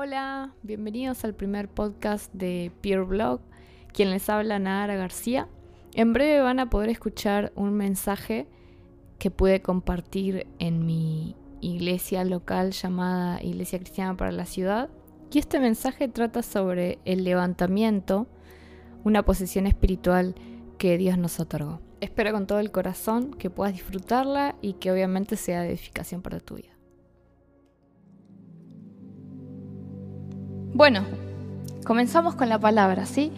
Hola, bienvenidos al primer podcast de Peer Blog. Quien les habla, Nara García. En breve van a poder escuchar un mensaje que pude compartir en mi iglesia local llamada Iglesia Cristiana para la Ciudad. Y este mensaje trata sobre el levantamiento, una posición espiritual que Dios nos otorgó. Espero con todo el corazón que puedas disfrutarla y que obviamente sea de edificación para tu vida. Bueno, comenzamos con la palabra, ¿sí?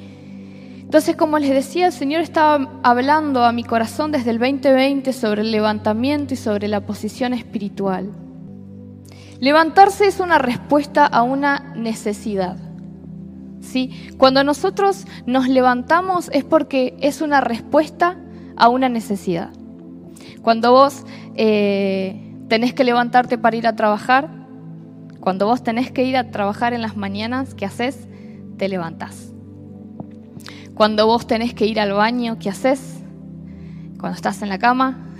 Entonces, como les decía, el Señor estaba hablando a mi corazón desde el 2020 sobre el levantamiento y sobre la posición espiritual. Levantarse es una respuesta a una necesidad. ¿sí? Cuando nosotros nos levantamos es porque es una respuesta a una necesidad. Cuando vos eh, tenés que levantarte para ir a trabajar, cuando vos tenés que ir a trabajar en las mañanas, ¿qué haces? Te levantás. Cuando vos tenés que ir al baño, ¿qué haces? Cuando estás en la cama,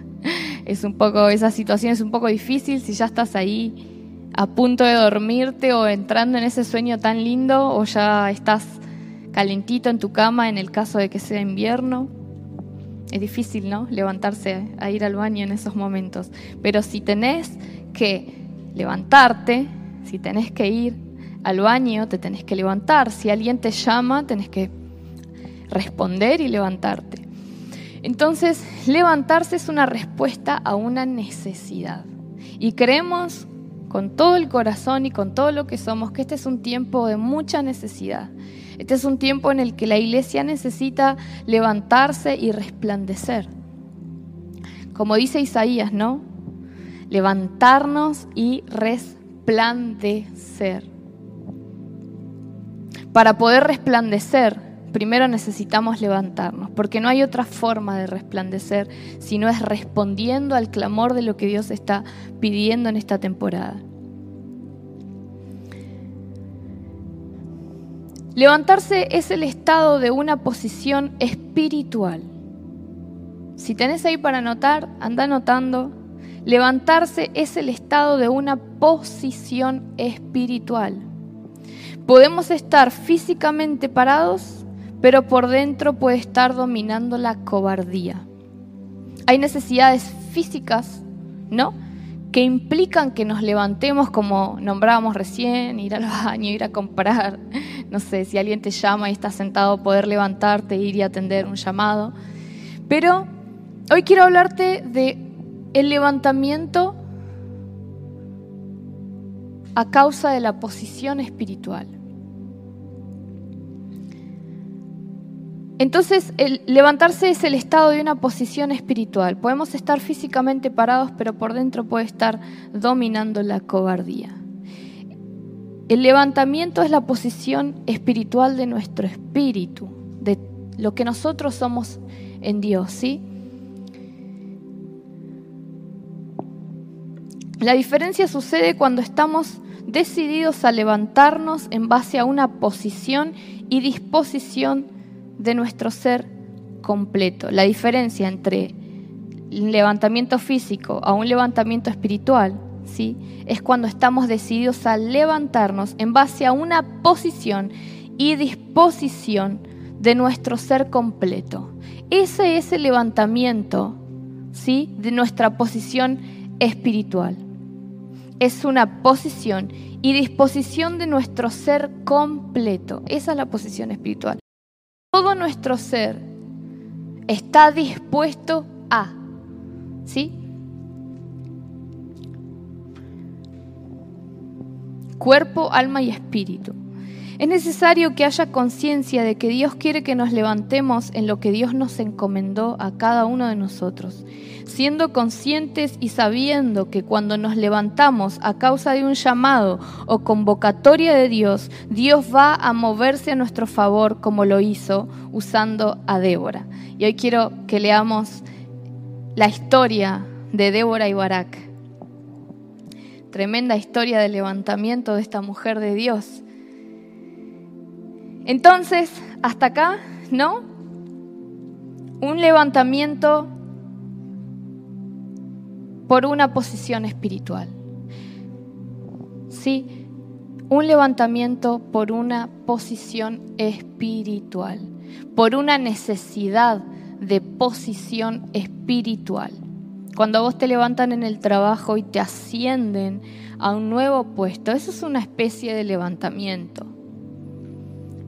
es un poco, esa situación es un poco difícil si ya estás ahí a punto de dormirte o entrando en ese sueño tan lindo o ya estás calentito en tu cama en el caso de que sea invierno. Es difícil, ¿no? Levantarse a ir al baño en esos momentos. Pero si tenés que levantarte, si tenés que ir al baño, te tenés que levantar, si alguien te llama, tenés que responder y levantarte. Entonces, levantarse es una respuesta a una necesidad. Y creemos con todo el corazón y con todo lo que somos que este es un tiempo de mucha necesidad. Este es un tiempo en el que la iglesia necesita levantarse y resplandecer. Como dice Isaías, ¿no? Levantarnos y resplandecer. Para poder resplandecer, primero necesitamos levantarnos, porque no hay otra forma de resplandecer si no es respondiendo al clamor de lo que Dios está pidiendo en esta temporada. Levantarse es el estado de una posición espiritual. Si tenés ahí para anotar, anda anotando Levantarse es el estado de una posición espiritual. Podemos estar físicamente parados, pero por dentro puede estar dominando la cobardía. Hay necesidades físicas, ¿no? Que implican que nos levantemos como nombrábamos recién, ir al baño, ir a comprar, no sé, si alguien te llama y estás sentado, poder levantarte, ir y atender un llamado. Pero hoy quiero hablarte de el levantamiento a causa de la posición espiritual. Entonces, el levantarse es el estado de una posición espiritual. Podemos estar físicamente parados, pero por dentro puede estar dominando la cobardía. El levantamiento es la posición espiritual de nuestro espíritu, de lo que nosotros somos en Dios, ¿sí? La diferencia sucede cuando estamos decididos a levantarnos en base a una posición y disposición de nuestro ser completo. La diferencia entre un levantamiento físico a un levantamiento espiritual, ¿sí? Es cuando estamos decididos a levantarnos en base a una posición y disposición de nuestro ser completo. Ese es el levantamiento, ¿sí? De nuestra posición espiritual es una posición y disposición de nuestro ser completo. Esa es la posición espiritual. Todo nuestro ser está dispuesto a, ¿sí? Cuerpo, alma y espíritu. Es necesario que haya conciencia de que Dios quiere que nos levantemos en lo que Dios nos encomendó a cada uno de nosotros, siendo conscientes y sabiendo que cuando nos levantamos a causa de un llamado o convocatoria de Dios, Dios va a moverse a nuestro favor como lo hizo usando a Débora. Y hoy quiero que leamos la historia de Débora y Barak. Tremenda historia de levantamiento de esta mujer de Dios entonces, hasta acá, ¿no? Un levantamiento por una posición espiritual. ¿Sí? un levantamiento por una posición espiritual, por una necesidad de posición espiritual. Cuando vos te levantan en el trabajo y te ascienden a un nuevo puesto, eso es una especie de levantamiento.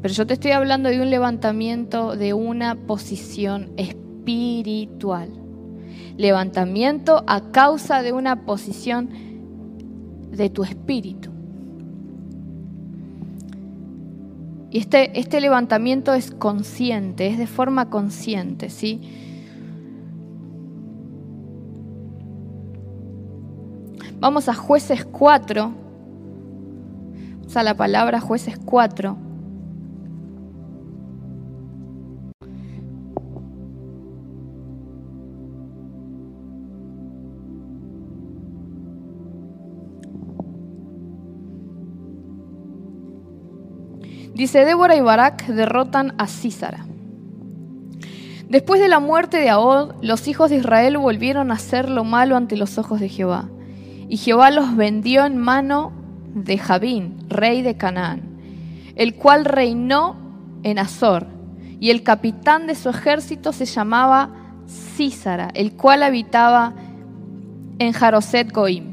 Pero yo te estoy hablando de un levantamiento de una posición espiritual. Levantamiento a causa de una posición de tu espíritu. Y este, este levantamiento es consciente, es de forma consciente, ¿sí? Vamos a jueces 4. Vamos a la palabra jueces 4. Dice, Débora y Barak derrotan a Císara. Después de la muerte de Ahod, los hijos de Israel volvieron a hacer lo malo ante los ojos de Jehová. Y Jehová los vendió en mano de Jabín, rey de Canaán, el cual reinó en Azor. Y el capitán de su ejército se llamaba Císara, el cual habitaba en Jaroset Goim.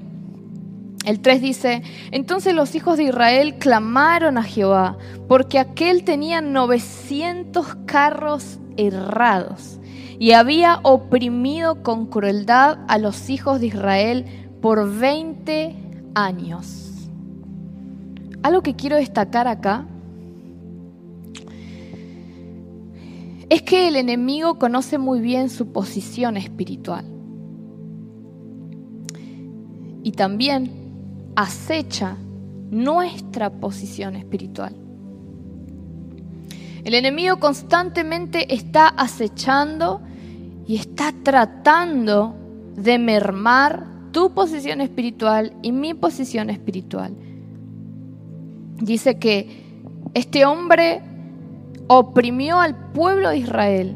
El 3 dice, entonces los hijos de Israel clamaron a Jehová, porque aquel tenía 900 carros errados y había oprimido con crueldad a los hijos de Israel por 20 años. Algo que quiero destacar acá es que el enemigo conoce muy bien su posición espiritual. Y también acecha nuestra posición espiritual. El enemigo constantemente está acechando y está tratando de mermar tu posición espiritual y mi posición espiritual. Dice que este hombre oprimió al pueblo de Israel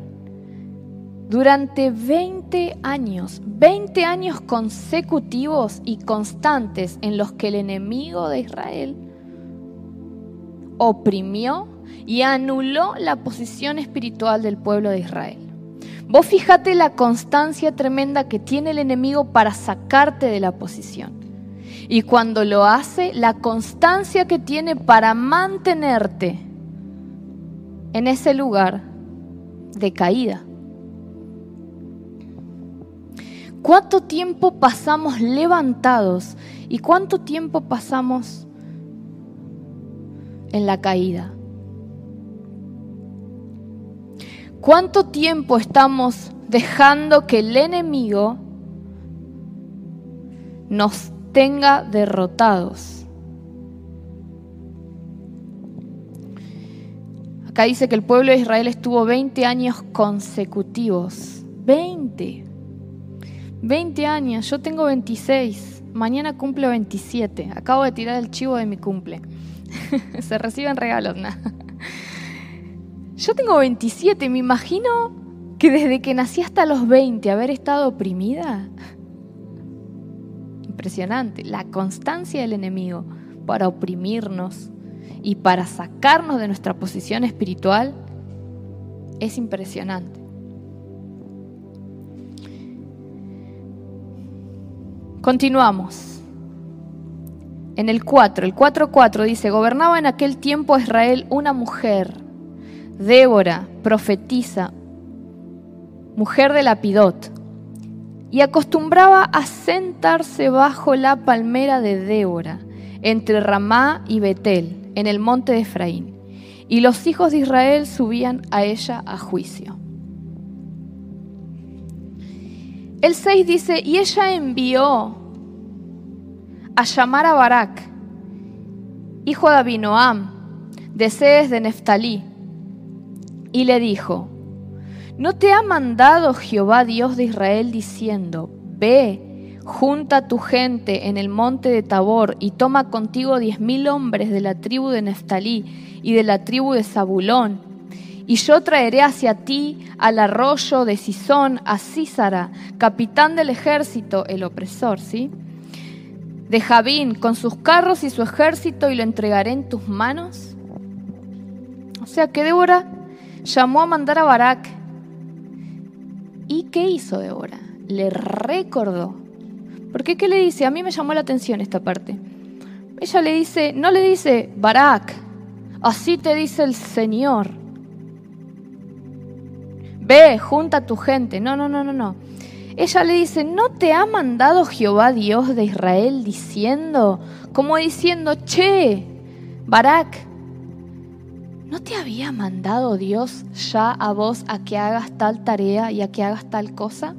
durante 20 años, 20 años consecutivos y constantes en los que el enemigo de Israel oprimió y anuló la posición espiritual del pueblo de Israel. Vos fíjate la constancia tremenda que tiene el enemigo para sacarte de la posición. Y cuando lo hace, la constancia que tiene para mantenerte en ese lugar de caída. ¿Cuánto tiempo pasamos levantados y cuánto tiempo pasamos en la caída? ¿Cuánto tiempo estamos dejando que el enemigo nos tenga derrotados? Acá dice que el pueblo de Israel estuvo 20 años consecutivos. 20. 20 años, yo tengo 26, mañana cumple 27, acabo de tirar el chivo de mi cumple. Se reciben regalos, nada. Yo tengo 27, me imagino que desde que nací hasta los 20 haber estado oprimida. Impresionante, la constancia del enemigo para oprimirnos y para sacarnos de nuestra posición espiritual es impresionante. Continuamos. En el 4, el 4.4 dice, gobernaba en aquel tiempo Israel una mujer, Débora, profetisa, mujer de Lapidot, y acostumbraba a sentarse bajo la palmera de Débora, entre Ramá y Betel, en el monte de Efraín, y los hijos de Israel subían a ella a juicio. El 6 dice, y ella envió a llamar a Barak, hijo de Abinoam, de Sedes de Neftalí, y le dijo, ¿no te ha mandado Jehová Dios de Israel diciendo, ve, junta tu gente en el monte de Tabor y toma contigo diez mil hombres de la tribu de Neftalí y de la tribu de Zabulón? Y yo traeré hacia ti al arroyo de Sisón a Císara, capitán del ejército, el opresor, ¿sí? de Javín con sus carros y su ejército y lo entregaré en tus manos? O sea que Débora llamó a mandar a Barak. ¿Y qué hizo Débora? Le recordó. ¿Por qué qué le dice? A mí me llamó la atención esta parte. Ella le dice, no le dice, Barak, así te dice el Señor. Ve, junta tu gente. No, no, no, no, no. Ella le dice, ¿no te ha mandado Jehová Dios de Israel diciendo, como diciendo, che, Barak, ¿no te había mandado Dios ya a vos a que hagas tal tarea y a que hagas tal cosa?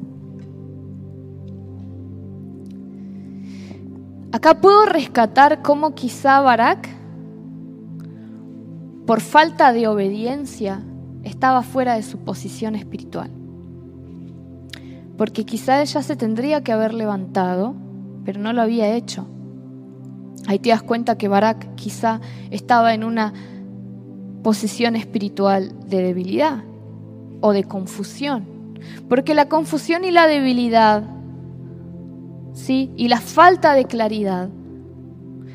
Acá puedo rescatar cómo quizá Barak, por falta de obediencia, estaba fuera de su posición espiritual porque quizá ella se tendría que haber levantado, pero no lo había hecho. Ahí te das cuenta que Barak quizá estaba en una posición espiritual de debilidad o de confusión, porque la confusión y la debilidad, ¿sí? Y la falta de claridad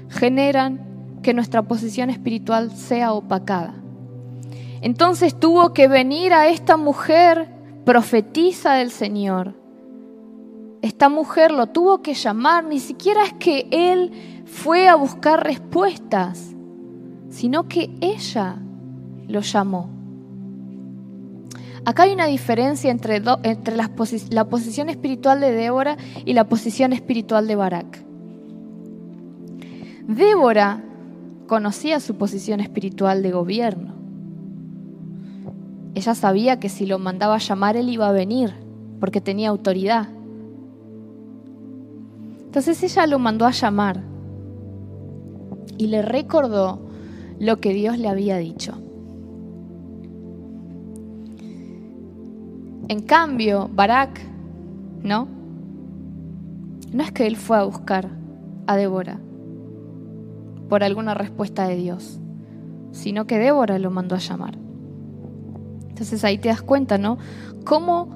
generan que nuestra posición espiritual sea opacada. Entonces tuvo que venir a esta mujer profetiza del Señor. Esta mujer lo tuvo que llamar, ni siquiera es que él fue a buscar respuestas, sino que ella lo llamó. Acá hay una diferencia entre, entre la posición espiritual de Débora y la posición espiritual de Barak. Débora conocía su posición espiritual de gobierno. Ella sabía que si lo mandaba a llamar, él iba a venir, porque tenía autoridad. Entonces ella lo mandó a llamar y le recordó lo que Dios le había dicho. En cambio, Barak, ¿no? No es que él fue a buscar a Débora por alguna respuesta de Dios, sino que Débora lo mandó a llamar. Entonces ahí te das cuenta, ¿no? Cómo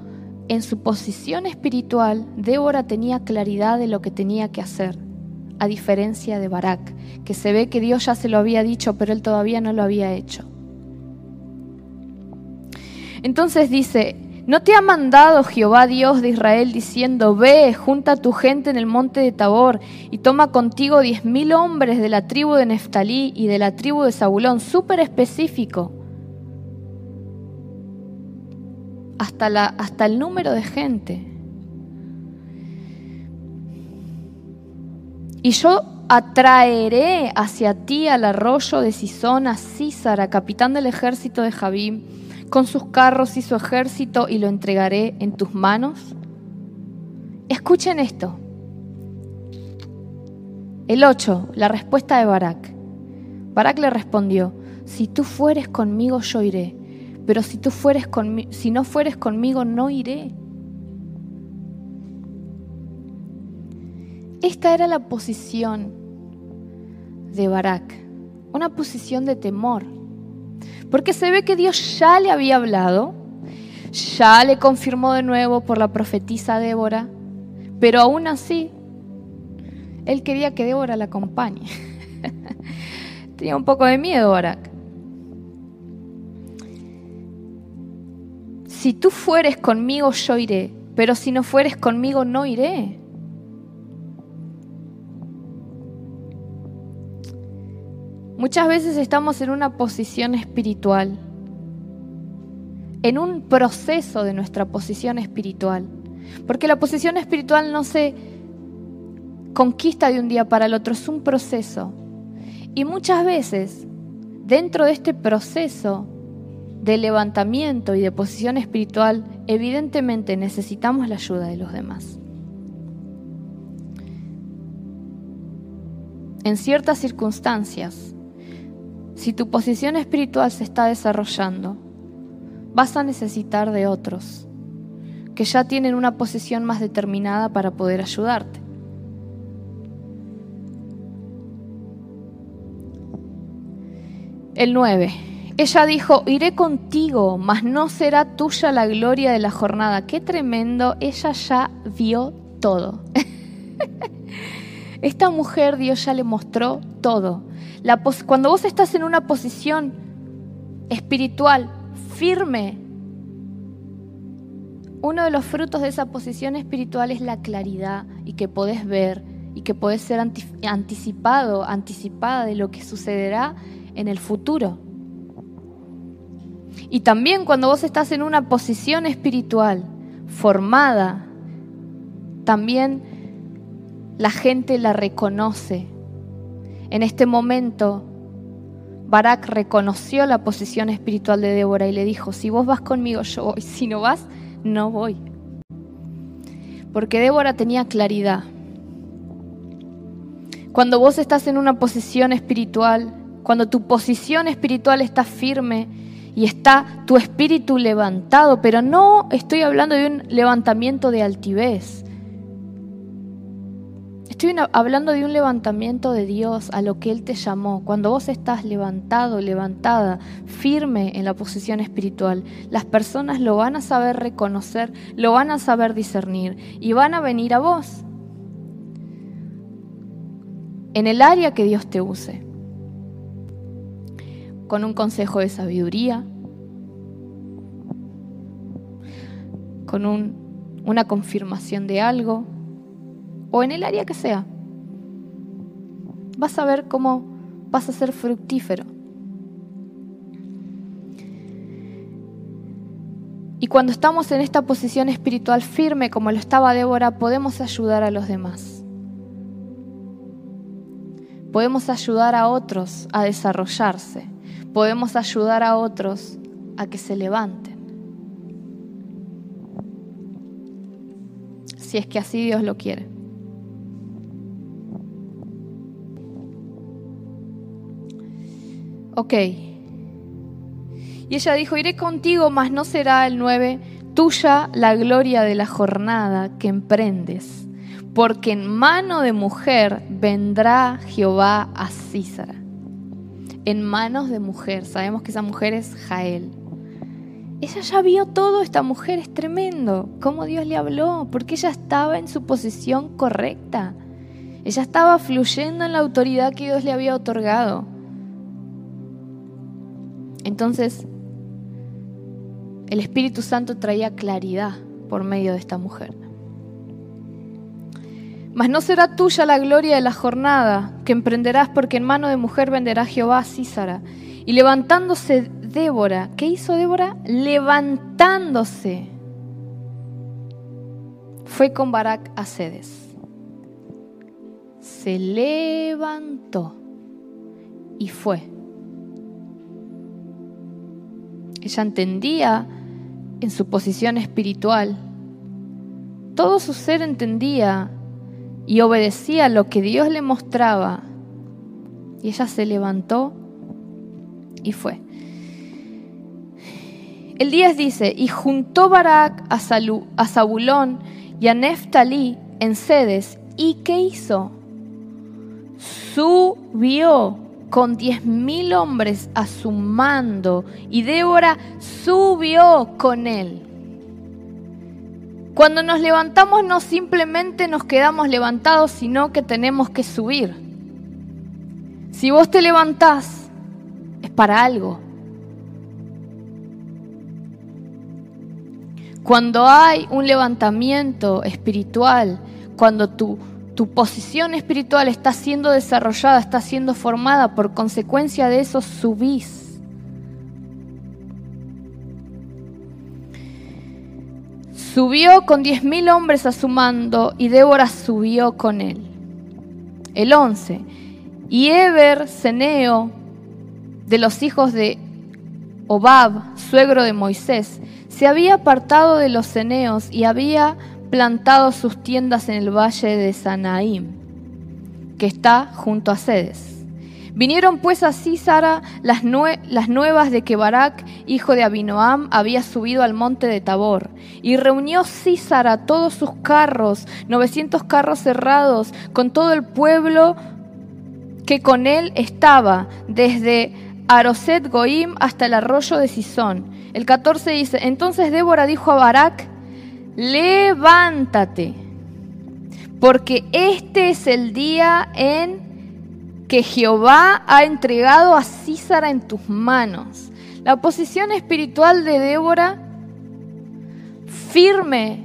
en su posición espiritual Débora tenía claridad de lo que tenía que hacer, a diferencia de Barak, que se ve que Dios ya se lo había dicho, pero él todavía no lo había hecho. Entonces dice, ¿no te ha mandado Jehová Dios de Israel diciendo, ve, junta a tu gente en el monte de Tabor y toma contigo diez mil hombres de la tribu de Neftalí y de la tribu de Zabulón, súper específico? Hasta, la, hasta el número de gente. Y yo atraeré hacia ti al arroyo de Sisón a Císara, capitán del ejército de Jabim, con sus carros y su ejército, y lo entregaré en tus manos. Escuchen esto. El 8, la respuesta de Barak. Barak le respondió, si tú fueres conmigo yo iré, pero si tú fueres conmigo, si no fueres conmigo, no iré. Esta era la posición de Barak, una posición de temor, porque se ve que Dios ya le había hablado, ya le confirmó de nuevo por la profetisa Débora, pero aún así, él quería que Débora la acompañe. Tenía un poco de miedo Barak. Si tú fueres conmigo, yo iré, pero si no fueres conmigo, no iré. Muchas veces estamos en una posición espiritual, en un proceso de nuestra posición espiritual, porque la posición espiritual no se conquista de un día para el otro, es un proceso. Y muchas veces, dentro de este proceso, de levantamiento y de posición espiritual, evidentemente necesitamos la ayuda de los demás. En ciertas circunstancias, si tu posición espiritual se está desarrollando, vas a necesitar de otros que ya tienen una posición más determinada para poder ayudarte. El 9. Ella dijo, iré contigo, mas no será tuya la gloria de la jornada. Qué tremendo, ella ya vio todo. Esta mujer Dios ya le mostró todo. cuando vos estás en una posición espiritual firme, uno de los frutos de esa posición espiritual es la claridad y que podés ver y que podés ser anticipado, anticipada de lo que sucederá en el futuro. Y también cuando vos estás en una posición espiritual formada, también la gente la reconoce. En este momento, Barak reconoció la posición espiritual de Débora y le dijo, si vos vas conmigo, yo voy, si no vas, no voy. Porque Débora tenía claridad. Cuando vos estás en una posición espiritual, cuando tu posición espiritual está firme, y está tu espíritu levantado, pero no estoy hablando de un levantamiento de altivez. Estoy hablando de un levantamiento de Dios a lo que Él te llamó. Cuando vos estás levantado, levantada, firme en la posición espiritual, las personas lo van a saber reconocer, lo van a saber discernir y van a venir a vos en el área que Dios te use con un consejo de sabiduría, con una confirmación de algo, o en el área que sea. Vas a ver cómo vas a ser fructífero. Y cuando estamos en esta posición espiritual firme como lo estaba Débora, podemos ayudar a los demás. Podemos ayudar a otros a desarrollarse podemos ayudar a otros a que se levanten. Si es que así Dios lo quiere. Ok. Y ella dijo, iré contigo, mas no será el 9, tuya la gloria de la jornada que emprendes, porque en mano de mujer vendrá Jehová a Císara en manos de mujer. Sabemos que esa mujer es Jael. Ella ya vio todo, esta mujer es tremendo, cómo Dios le habló, porque ella estaba en su posición correcta. Ella estaba fluyendo en la autoridad que Dios le había otorgado. Entonces, el Espíritu Santo traía claridad por medio de esta mujer. Mas no será tuya la gloria de la jornada que emprenderás, porque en mano de mujer venderá Jehová a Císara. Y levantándose Débora, ¿qué hizo Débora? Levantándose, fue con Barak a Cedes. Se levantó y fue. Ella entendía en su posición espiritual, todo su ser entendía y obedecía lo que Dios le mostraba. Y ella se levantó y fue. El 10 dice, y juntó Barak a, Salú, Zabulón y a Neftalí en sedes. ¿Y qué hizo? Subió con diez mil hombres a su mando y Débora subió con él. Cuando nos levantamos no simplemente nos quedamos levantados, sino que tenemos que subir. Si vos te levantás, es para algo. Cuando hay un levantamiento espiritual, cuando tu, tu posición espiritual está siendo desarrollada, está siendo formada, por consecuencia de eso subís. Subió con diez mil hombres a su mando y Débora subió con él. El 11. Y Eber, Ceneo, de los hijos de Obab, suegro de Moisés, se había apartado de los ceneos y había plantado sus tiendas en el valle de Sanaim, que está junto a Sedes. Vinieron pues a Císara las, nuevas de que Barak, hijo de Abinoam, había subido al monte de Tabor. Y reunió Císara todos sus carros, 900 carros cerrados, con todo el pueblo que con él estaba, desde Aroset Goim hasta el arroyo de Sison. El 14 dice, entonces Débora dijo a Barak, levántate porque este es el día en que Jehová ha entregado a Císara en tus manos. La posición espiritual de Débora, firme,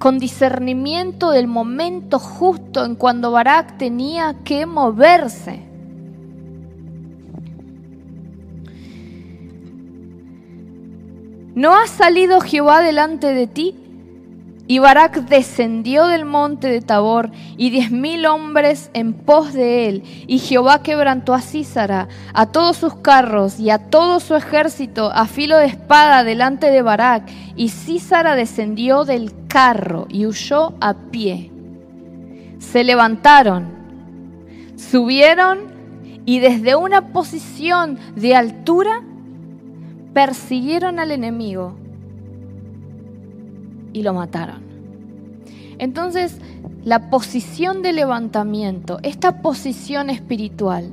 con discernimiento del momento justo en cuando Barak tenía que moverse. ¿No ha salido Jehová delante de ti? Y Barak descendió del monte de Tabor y diez mil hombres en pos de él. Y Jehová quebrantó a Císara, a todos sus carros y a todo su ejército a filo de espada delante de Barak. Y Císara descendió del carro y huyó a pie. Se levantaron, subieron y desde una posición de altura persiguieron al enemigo y lo mataron. Entonces, la posición de levantamiento, esta posición espiritual,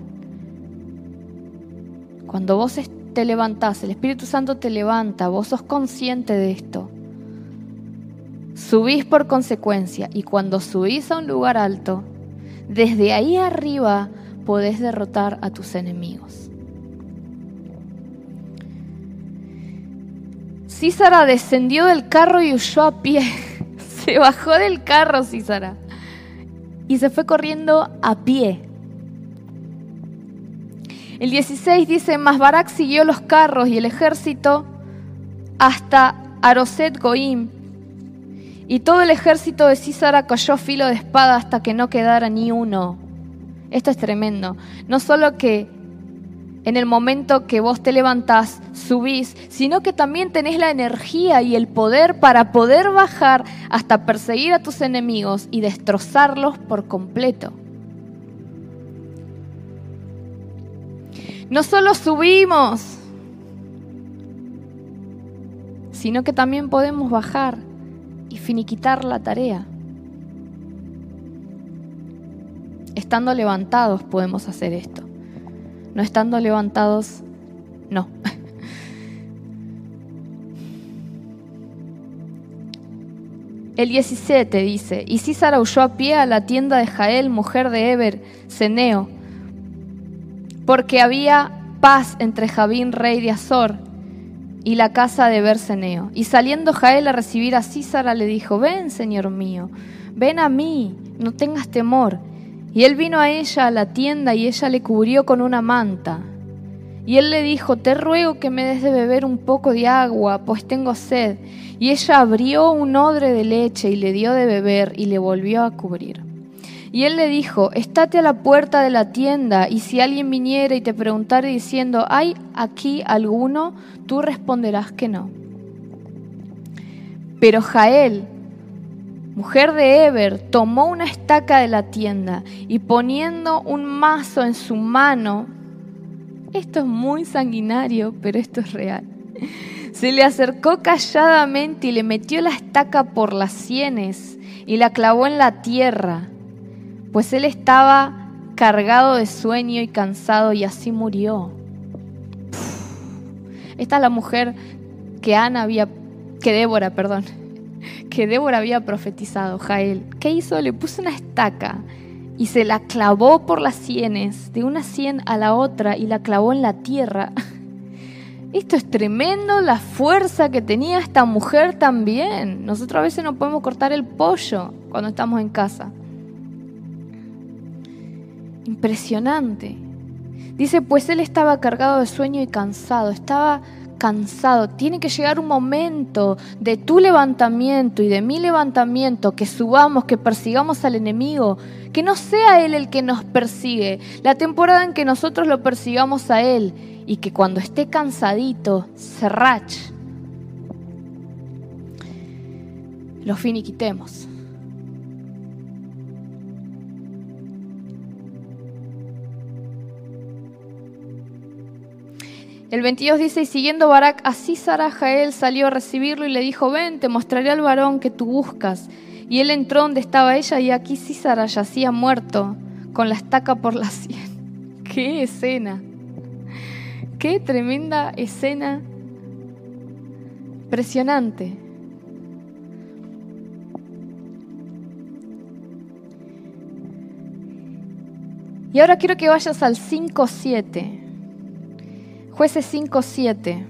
cuando vos te levantás, el Espíritu Santo te levanta, vos sos consciente de esto, subís por consecuencia y cuando subís a un lugar alto, desde ahí arriba podés derrotar a tus enemigos. Císara descendió del carro y huyó a pie. Se bajó del carro Císara y se fue corriendo a pie. El 16 dice, mas Barak siguió los carros y el ejército hasta Aroset Goim. Y todo el ejército de Císara cayó filo de espada hasta que no quedara ni uno. Esto es tremendo. No solo que en el momento que vos te levantás, subís, sino que también tenés la energía y el poder para poder bajar hasta perseguir a tus enemigos y destrozarlos por completo. No solo subimos, sino que también podemos bajar y finiquitar la tarea. Estando levantados podemos hacer esto. No estando levantados, no. El 17 dice, y Císara huyó a pie a la tienda de Jael, mujer de Eber, Ceneo, porque había paz entre Javín, rey de Azor, y la casa de Berseneo. Y saliendo Jael a recibir a Císara, le dijo, ven, señor mío, ven a mí, no tengas temor. Y él vino a ella a la tienda y ella le cubrió con una manta. Y él le dijo, te ruego que me des de beber un poco de agua, pues tengo sed. Y ella abrió un odre de leche y le dio de beber y le volvió a cubrir. Y él le dijo, estate a la puerta de la tienda, y si alguien viniera y te preguntara diciendo, ¿hay aquí alguno? Tú responderás que no. Pero Jael, mujer de Eber, tomó una estaca de la tienda y poniendo un mazo en su mano, esto es muy sanguinario, pero esto es real, se le acercó calladamente y le metió la estaca por las sienes y la clavó en la tierra pues él estaba cargado de sueño y cansado y así murió. Esta es la mujer que Ana había, que Débora, perdón, que Débora había profetizado, Jael. ¿Qué hizo? Le puso una estaca y se la clavó por las sienes, de una sien a la otra, y la clavó en la tierra. Esto es tremendo, la fuerza que tenía esta mujer también. Nosotros a veces no podemos cortar el pollo cuando estamos en casa. Impresionante. Dice, pues él estaba cargado de sueño y cansado, estaba cansado. Tiene que llegar un momento de tu levantamiento y de mi levantamiento, que subamos, que persigamos al enemigo, que no sea él el que nos persigue, la temporada en que nosotros lo persigamos a él y que cuando esté cansadito se rache, lo finiquitemos. El 22 dice, y siguiendo Barak a Císara, Jael salió a recibirlo y le dijo, ven, te mostraré al varón que tú buscas. Y él entró donde estaba ella y aquí Císara yacía muerto, con la estaca por la sien. ¡Qué escena! ¡Qué tremenda escena! Impresionante. Y ahora quiero que vayas al 5.7. Jueces 5.7.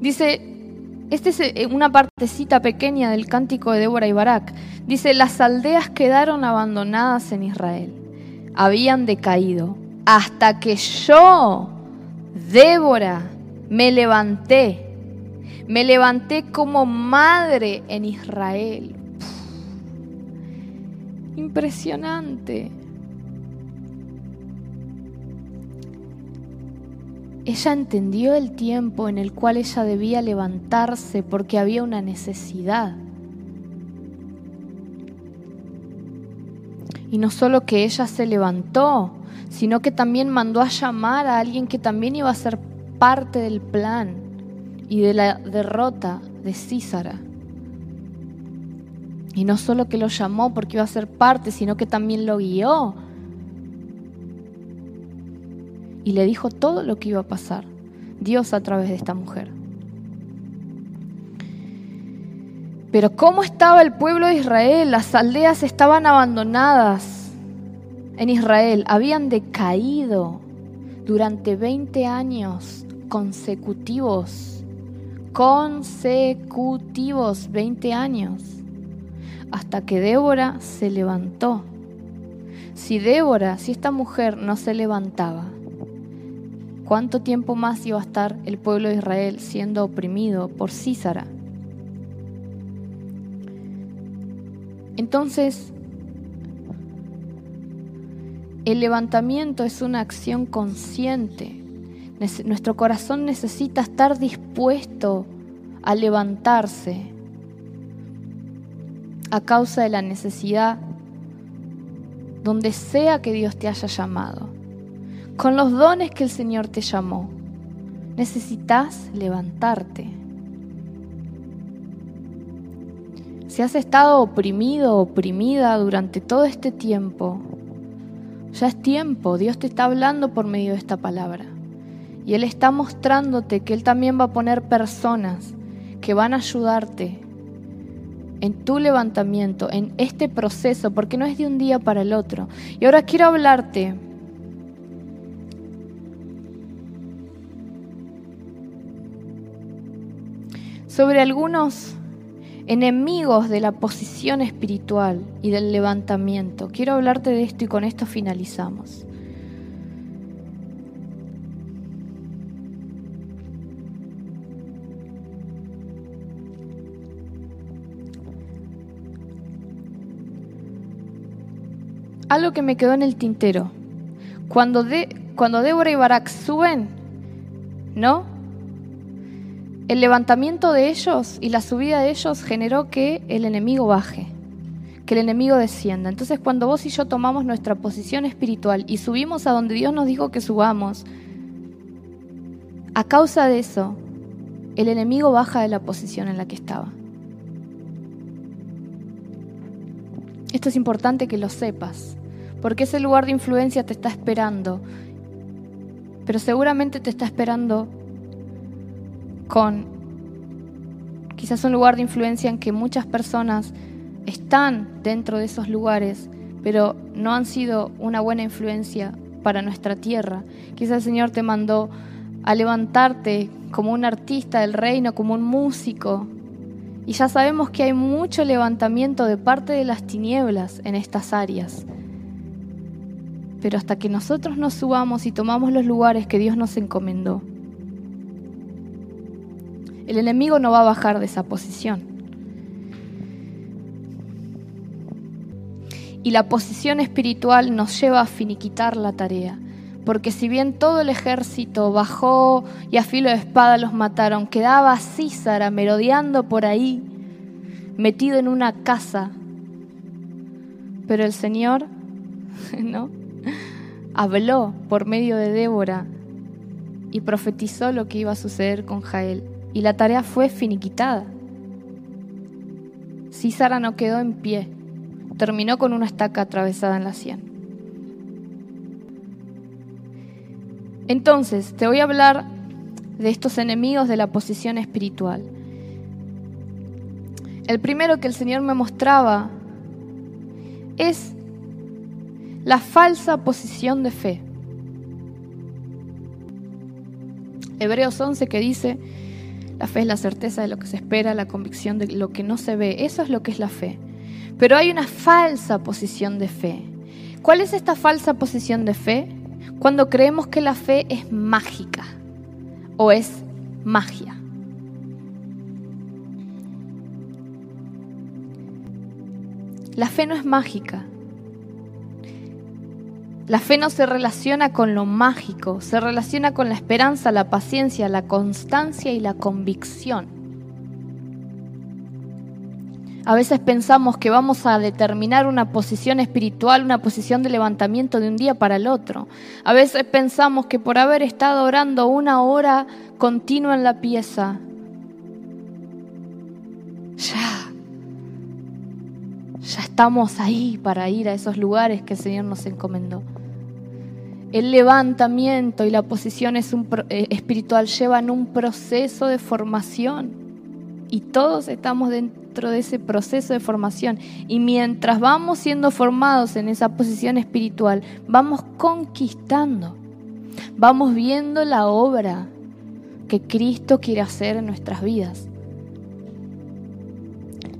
Dice, esta es eh, una partecita pequeña del cántico de Débora y Barak. Dice, las aldeas quedaron abandonadas en Israel, habían decaído, hasta que yo, Débora, me levanté, me levanté como madre en Israel. Impresionante. Ella entendió el tiempo en el cual ella debía levantarse porque había una necesidad. Y no solo que ella se levantó, sino que también mandó a llamar a alguien que también iba a ser parte del plan y de la derrota de Císara. Y no solo que lo llamó porque iba a ser parte, sino que también lo guió y le dijo todo lo que iba a pasar, Dios a través de esta mujer. Pero ¿cómo estaba el pueblo de Israel? Las aldeas estaban abandonadas en Israel, habían decaído durante 20 años consecutivos, consecutivos 20 años, hasta que Débora se levantó. Si Débora, si esta mujer no se levantaba, ¿Cuánto tiempo más iba a estar el pueblo de Israel siendo oprimido por Císara? Entonces, el levantamiento es una acción consciente. Nuestro corazón necesita estar dispuesto a levantarse a causa de la necesidad donde sea que Dios te haya llamado con los dones que el Señor te llamó. Necesitas levantarte. Si has estado oprimido oprimida durante todo este tiempo, ya es tiempo, Dios te está hablando por medio de esta palabra. Y Él está mostrándote que Él también va a poner personas que van a ayudarte en tu levantamiento, en este proceso, porque no es de un día para el otro. Y ahora quiero hablarte sobre algunos enemigos de la posición espiritual y del levantamiento. Quiero hablarte de esto y con esto finalizamos. Algo que me quedó en el tintero. Cuando, de, cuando Débora y Barak suben, ¿no? El levantamiento de ellos y la subida de ellos generó que el enemigo baje, que el enemigo descienda. Entonces cuando vos y yo tomamos nuestra posición espiritual y subimos a donde Dios nos dijo que subamos, a causa de eso, el enemigo baja de la posición en la que estaba. Esto es importante que lo sepas, porque ese lugar de influencia te está esperando, pero seguramente te está esperando con quizás un lugar de influencia en que muchas personas están dentro de esos lugares, pero no han sido una buena influencia para nuestra tierra. Quizás el Señor te mandó a levantarte como un artista del reino, como un músico. Y ya sabemos que hay mucho levantamiento de parte de las tinieblas en estas áreas. Pero hasta que nosotros nos subamos y tomamos los lugares que Dios nos encomendó, el enemigo no va a bajar de esa posición. Y la posición espiritual nos lleva a finiquitar la tarea. Porque si bien todo el ejército bajó y a filo de espada los mataron, quedaba Císara merodeando por ahí, metido en una casa. Pero el Señor, ¿no? Habló por medio de Débora y profetizó lo que iba a suceder con Jael y la tarea fue finiquitada. Císara no quedó en pie, terminó con una estaca atravesada en la sien. Entonces, te voy a hablar de estos enemigos de la posición espiritual. El primero que el Señor me mostraba es la falsa posición de fe. Hebreos 11 que dice, la fe es la certeza de lo que se espera, la convicción de lo que no se ve. Eso es lo que es la fe. Pero hay una falsa posición de fe. ¿Cuál es esta falsa posición de fe? Cuando creemos que la fe es mágica o es magia. La fe no es mágica. La fe no se relaciona con lo mágico, se relaciona con la esperanza, la paciencia, la constancia y la convicción. A veces pensamos que vamos a determinar una posición espiritual, una posición de levantamiento de un día para el otro. A veces pensamos que por haber estado orando una hora continua en la pieza, ya, ya estamos ahí para ir a esos lugares que el Señor nos encomendó. El levantamiento y la posición eh, espiritual llevan un proceso de formación y todos estamos dentro de ese proceso de formación. Y mientras vamos siendo formados en esa posición espiritual, vamos conquistando, vamos viendo la obra que Cristo quiere hacer en nuestras vidas.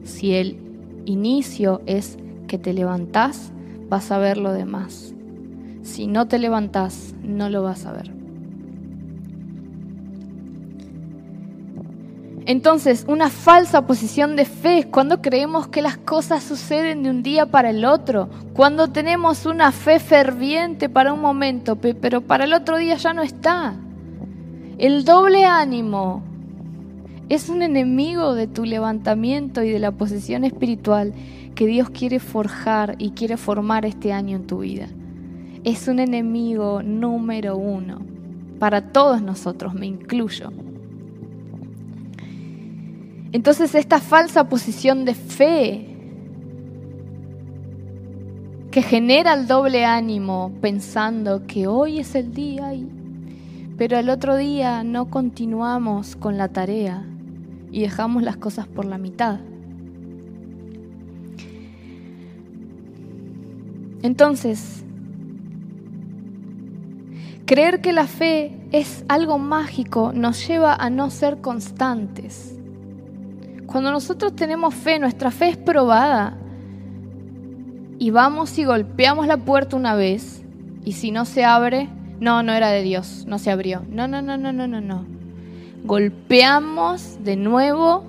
Si el inicio es que te levantás, vas a ver lo demás. Si no te levantás, no lo vas a ver. Entonces, una falsa posición de fe es cuando creemos que las cosas suceden de un día para el otro, cuando tenemos una fe ferviente para un momento, pero para el otro día ya no está. El doble ánimo es un enemigo de tu levantamiento y de la posición espiritual que Dios quiere forjar y quiere formar este año en tu vida es un enemigo número uno para todos nosotros, me incluyo. Entonces esta falsa posición de fe que genera el doble ánimo pensando que hoy es el día, y, pero el otro día no continuamos con la tarea y dejamos las cosas por la mitad. Entonces, Creer que la fe es algo mágico nos lleva a no ser constantes. Cuando nosotros tenemos fe, nuestra fe es probada y vamos y golpeamos la puerta una vez y si no se abre, no, no era de Dios, no se abrió. No, no, no, no, no, no, no. Golpeamos de nuevo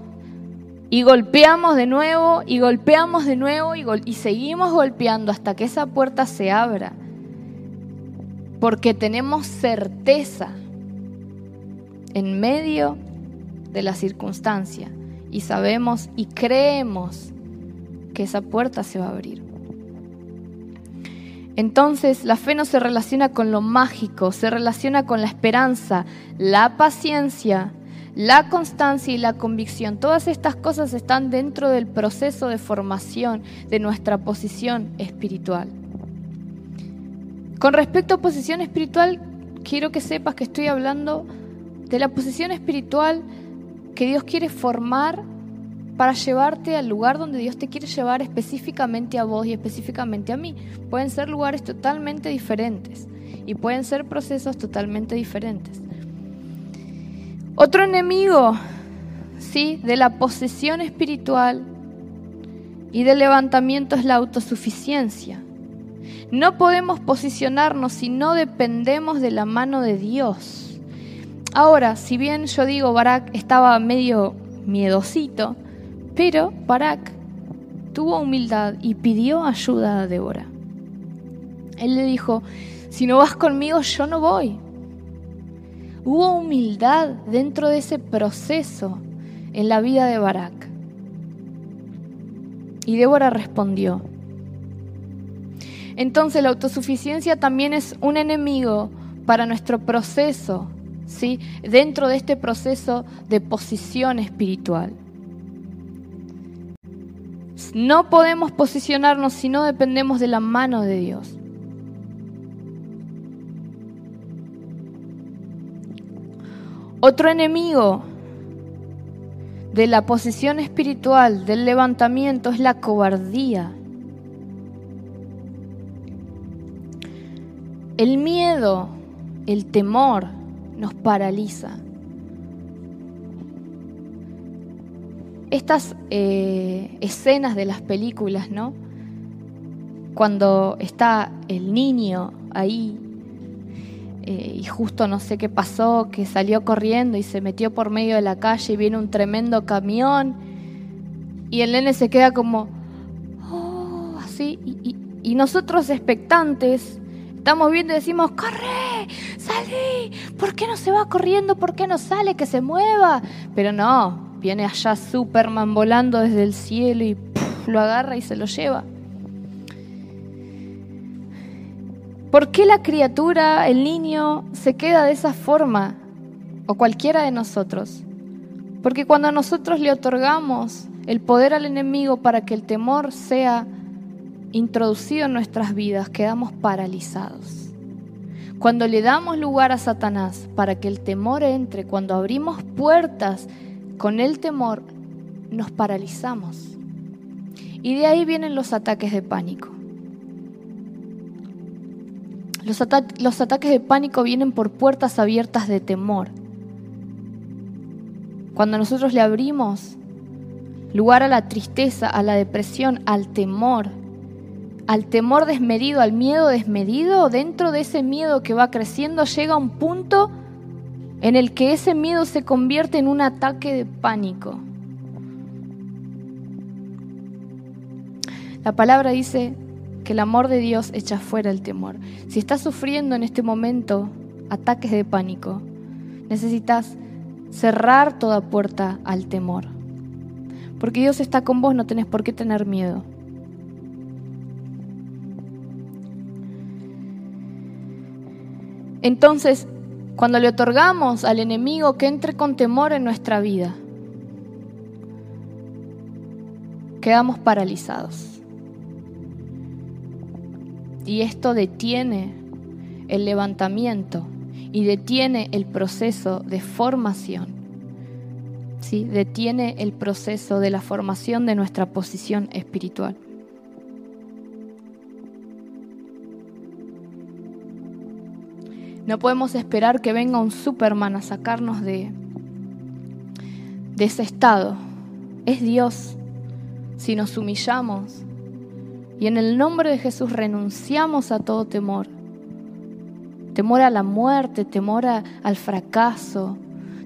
y golpeamos de nuevo y golpeamos de nuevo y, seguimos golpeando hasta que esa puerta se abra porque tenemos certeza en medio de la circunstancia y sabemos y creemos que esa puerta se va a abrir. Entonces la fe no se relaciona con lo mágico, se relaciona con la esperanza, la paciencia, la constancia y la convicción. Todas estas cosas están dentro del proceso de formación de nuestra posición espiritual. Con respecto a posición espiritual, quiero que sepas que estoy hablando de la posición espiritual que Dios quiere formar para llevarte al lugar donde Dios te quiere llevar específicamente a vos y específicamente a mí. Pueden ser lugares totalmente diferentes y pueden ser procesos totalmente diferentes. Otro enemigo, sí, de la posesión espiritual y del levantamiento es la autosuficiencia. No podemos posicionarnos si no dependemos de la mano de Dios. Ahora, si bien yo digo Barak estaba medio miedosito, pero Barak tuvo humildad y pidió ayuda a Débora. Él le dijo, si no vas conmigo, yo no voy. Hubo humildad dentro de ese proceso en la vida de Barak. Y Débora respondió, entonces la autosuficiencia también es un enemigo para nuestro proceso, ¿sí? dentro de este proceso de posición espiritual. No podemos posicionarnos si no dependemos de la mano de Dios. Otro enemigo de la posición espiritual, del levantamiento, es la cobardía. El miedo, el temor nos paraliza. Estas eh, escenas de las películas, ¿no? Cuando está el niño ahí eh, y justo no sé qué pasó, que salió corriendo y se metió por medio de la calle y viene un tremendo camión y el nene se queda como, oh, así, y, nosotros expectantes estamos viendo y decimos, corre, salí, ¿por qué no se va corriendo? ¿Por qué no sale? Que se mueva. Pero no, viene allá Superman volando desde el cielo y lo agarra y se lo lleva. ¿Por qué la criatura, el niño, se queda de esa forma? O cualquiera de nosotros. Porque cuando nosotros le otorgamos el poder al enemigo para que el temor sea introducido en nuestras vidas, quedamos paralizados. Cuando le damos lugar a Satanás para que el temor entre, cuando abrimos puertas con el temor, nos paralizamos. Y de ahí vienen los ataques de pánico. Los, ataques de pánico vienen por puertas abiertas de temor. Cuando nosotros le abrimos lugar a la tristeza, a la depresión, al temor, al temor desmedido, al miedo desmedido, dentro de ese miedo que va creciendo llega un punto en el que ese miedo se convierte en un ataque de pánico. La palabra dice, que el amor de Dios echa fuera el temor. Si estás sufriendo en este momento ataques de pánico, necesitas cerrar toda puerta al temor. Porque Dios está con vos, no tenés por qué tener miedo. Entonces, cuando le otorgamos al enemigo que entre con temor en nuestra vida, quedamos paralizados. Y esto detiene el levantamiento y detiene el proceso de formación. ¿sí? Detiene el proceso de la formación de nuestra posición espiritual. No podemos esperar que venga un Superman a sacarnos de, ese estado. Es Dios. Si nos humillamos, y en el nombre de Jesús renunciamos a todo temor. Temor a la muerte, temor al fracaso,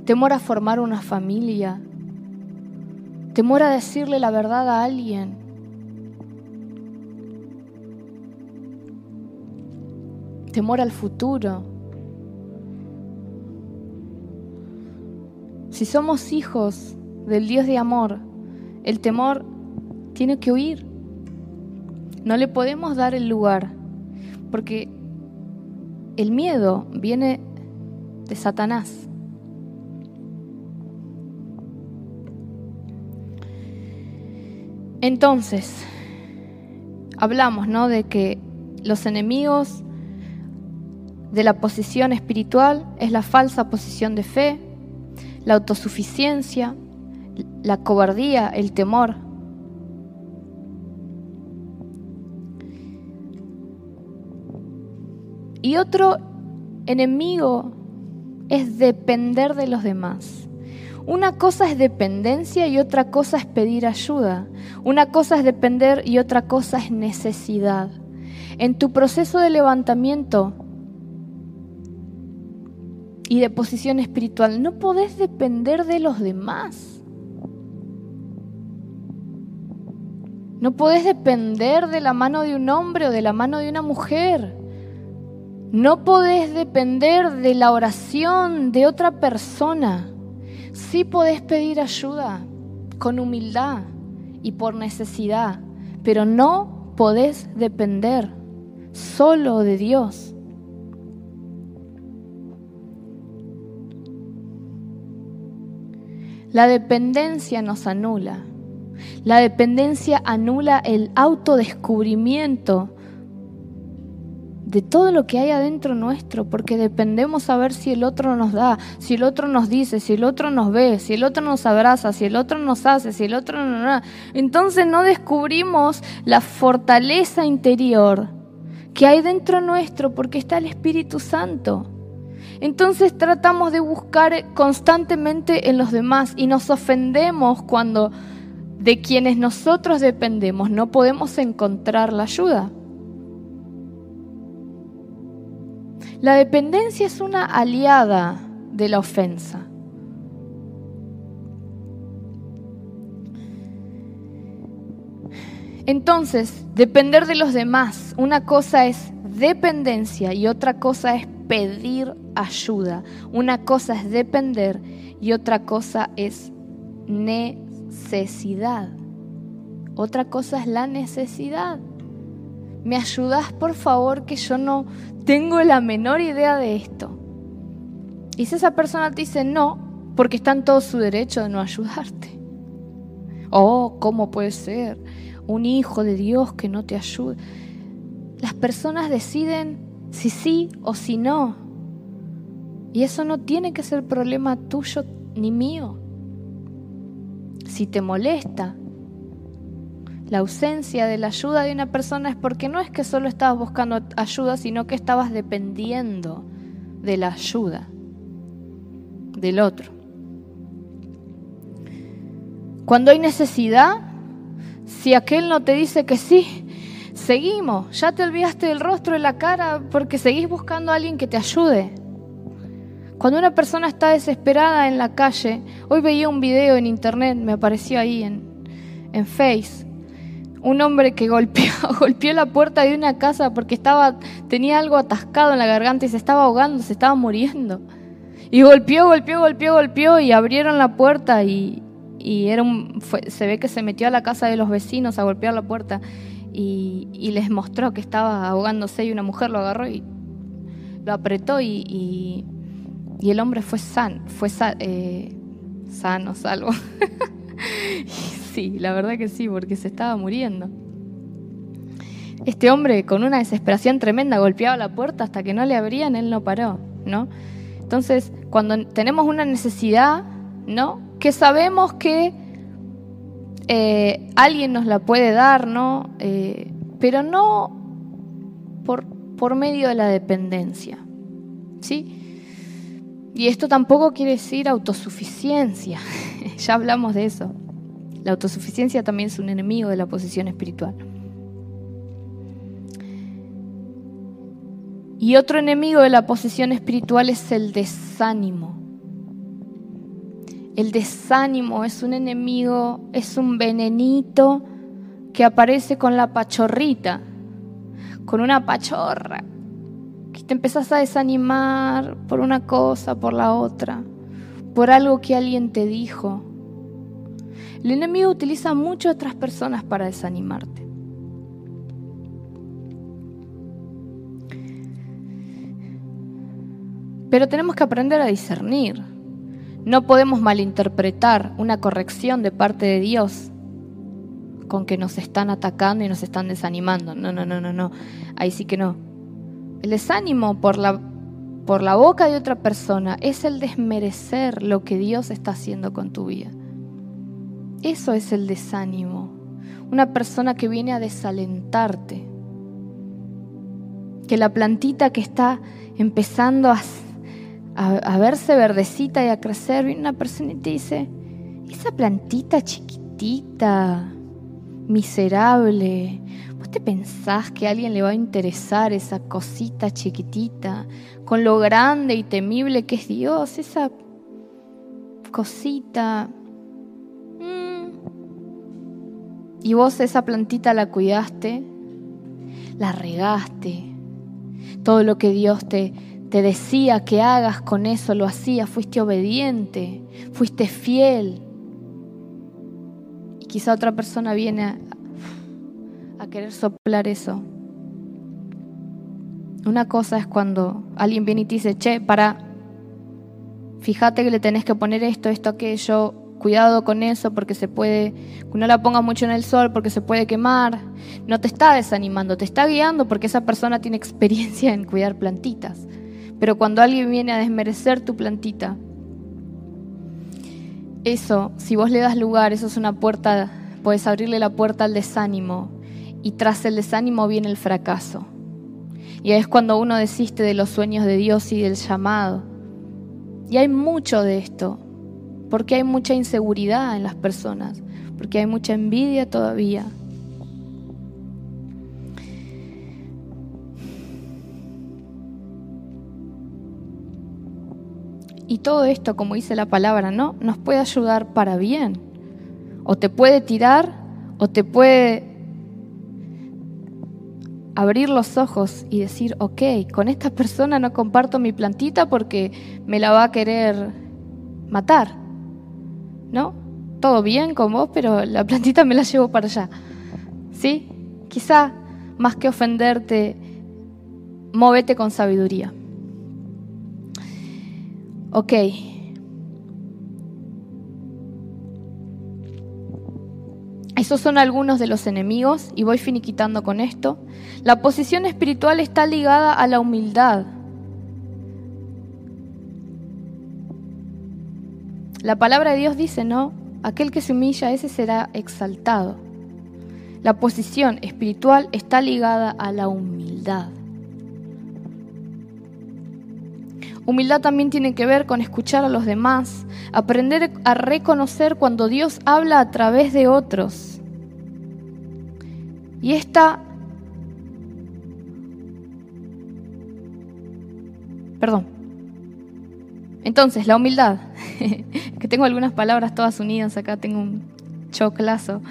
temor a formar una familia, temor a decirle la verdad a alguien. Temor al futuro. Si somos hijos del Dios de amor, el temor tiene que huir. No le podemos dar el lugar, porque el miedo viene de Satanás. Entonces, hablamos, ¿no? De que los enemigos de la posición espiritual es la falsa posición de fe, la autosuficiencia, la cobardía, el temor, Y otro enemigo es depender de los demás. Una cosa es dependencia y otra cosa es pedir ayuda. Una cosa es depender y otra cosa es necesidad. En tu proceso de levantamiento y de posición espiritual, no podés depender de los demás. No podés depender de la mano de un hombre o de la mano de una mujer. No podés depender de la oración de otra persona. Sí podés pedir ayuda con humildad y por necesidad, pero no podés depender solo de Dios. La dependencia nos anula. La dependencia anula el autodescubrimiento de todo lo que hay adentro nuestro, porque dependemos a ver si el otro nos da, si el otro nos dice, si el otro nos ve, si el otro nos abraza, si el otro nos hace, si el otro no da. Entonces no descubrimos la fortaleza interior que hay dentro nuestro porque está el Espíritu Santo. Entonces tratamos de buscar constantemente en los demás y nos ofendemos cuando de quienes nosotros dependemos no podemos encontrar la ayuda. La dependencia es una aliada de la ofensa. Entonces, depender de los demás, una cosa es dependencia y otra cosa es pedir ayuda. Una cosa es depender y otra cosa es necesidad. Otra cosa es la necesidad. ¿Me ayudas por favor que yo no tengo la menor idea de esto? Y si esa persona te dice no, porque está en todo su derecho de no ayudarte. Oh, ¿cómo puede ser? Un hijo de Dios que no te ayude. Las personas deciden si sí o si no. Y eso no tiene que ser problema tuyo ni mío. Si te molesta, la ausencia de la ayuda de una persona es porque no es que solo estabas buscando ayuda, sino que estabas dependiendo de la ayuda del otro. Cuando hay necesidad, si aquel no te dice que sí, seguimos. Ya te olvidaste del rostro, de la cara, porque seguís buscando a alguien que te ayude. Cuando una persona está desesperada en la calle, hoy veía un video en internet, me apareció ahí en, en Face, un hombre que golpeó, golpeó la puerta de una casa porque estaba, tenía algo atascado en la garganta y se estaba ahogando, se estaba muriendo. Y golpeó, golpeó, golpeó, golpeó y abrieron la puerta y, era un, se ve que se metió a la casa de los vecinos a golpear la puerta y, les mostró que estaba ahogándose y una mujer lo agarró y lo apretó y, el hombre fue, san, fue eh, sano, salvo. sí, la verdad que sí, porque se estaba muriendo. Este hombre con una desesperación tremenda golpeaba la puerta hasta que no le abrían, él no paró, ¿no? Entonces, cuando tenemos una necesidad, ¿no? Que sabemos que eh, alguien nos la puede dar, ¿no? Eh, pero no por, por medio de la dependencia, ¿sí? Y esto tampoco quiere decir autosuficiencia, ya hablamos de eso. La autosuficiencia también es un enemigo de la posición espiritual. Y otro enemigo de la posición espiritual es el desánimo. El desánimo es un enemigo, es un venenito que aparece con la pachorrita, con una pachorra, que te empezás a desanimar por una cosa, por la otra, por algo que alguien te dijo, el enemigo utiliza mucho otras personas para desanimarte. Pero tenemos que aprender a discernir. No podemos malinterpretar una corrección de parte de Dios con que nos están atacando y nos están desanimando. No, no, no, no, no. Ahí sí que no. El desánimo por la, por la boca de otra persona es el desmerecer lo que Dios está haciendo con tu vida. Eso es el desánimo. Una persona que viene a desalentarte. Que la plantita que está empezando a, verse verdecita y a crecer, viene una persona y te dice, esa plantita chiquitita, miserable, ¿vos te pensás que a alguien le va a interesar esa cosita chiquitita, con lo grande y temible que es Dios, esa cosita Y vos esa plantita la cuidaste, la regaste. Todo lo que Dios te, te decía que hagas con eso lo hacías, fuiste obediente, fuiste fiel. Y quizá otra persona viene a, a querer soplar eso. Una cosa es cuando alguien viene y te dice, che, para, fíjate que le tenés que poner esto, esto, aquello, cuidado con eso porque se puede, no la pongas mucho en el sol porque se puede quemar. No te está desanimando, te está guiando porque esa persona tiene experiencia en cuidar plantitas. Pero cuando alguien viene a desmerecer tu plantita, eso, si vos le das lugar, eso es una puerta, puedes abrirle la puerta al desánimo y tras el desánimo viene el fracaso. Y es cuando uno desiste de los sueños de Dios y del llamado. Y hay mucho de esto, porque hay mucha inseguridad en las personas, porque hay mucha envidia todavía. Y todo esto, como dice la palabra, ¿no? Nos puede ayudar para bien. O te puede tirar o te puede abrir los ojos y decir, ok, con esta persona no comparto mi plantita porque me la va a querer matar. ¿no? Todo bien con vos, pero la plantita me la llevo para allá. ¿Sí? Quizá más que ofenderte, móvete con sabiduría. Ok. Esos son algunos de los enemigos y voy finiquitando con esto. La posición espiritual está ligada a la humildad. La palabra de Dios dice, ¿no? Aquel que se humilla, ese será exaltado. La posición espiritual está ligada a la humildad. Humildad también tiene que ver con escuchar a los demás, aprender a reconocer cuando Dios habla a través de otros. Y esta... Perdón. Entonces, la humildad, que tengo algunas palabras todas unidas acá, tengo un choclazo.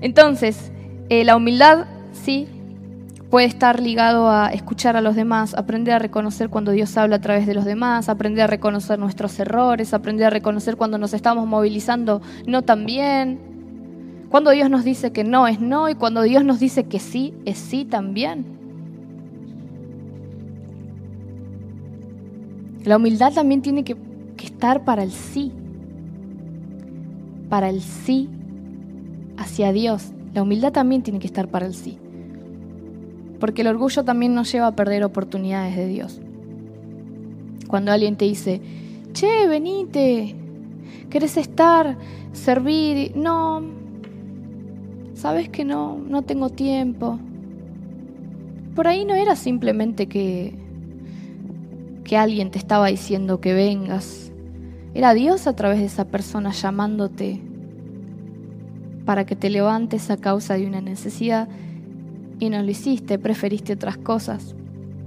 Entonces, eh, la humildad, sí, puede estar ligado a escuchar a los demás, aprender a reconocer cuando Dios habla a través de los demás, aprender a reconocer nuestros errores, aprender a reconocer cuando nos estamos movilizando no tan bien, cuando Dios nos dice que no es no y cuando Dios nos dice que sí es sí también. La humildad también tiene que, estar para el sí, para el sí hacia Dios. La humildad también tiene que estar para el sí. Porque el orgullo también nos lleva a perder oportunidades de Dios. Cuando alguien te dice, che, venite, ¿querés estar, servir? No, sabes que no, no tengo tiempo. Por ahí no era simplemente que que alguien te estaba diciendo que vengas. Era Dios a través de esa persona llamándote para que te levantes a causa de una necesidad y no lo hiciste, preferiste otras cosas.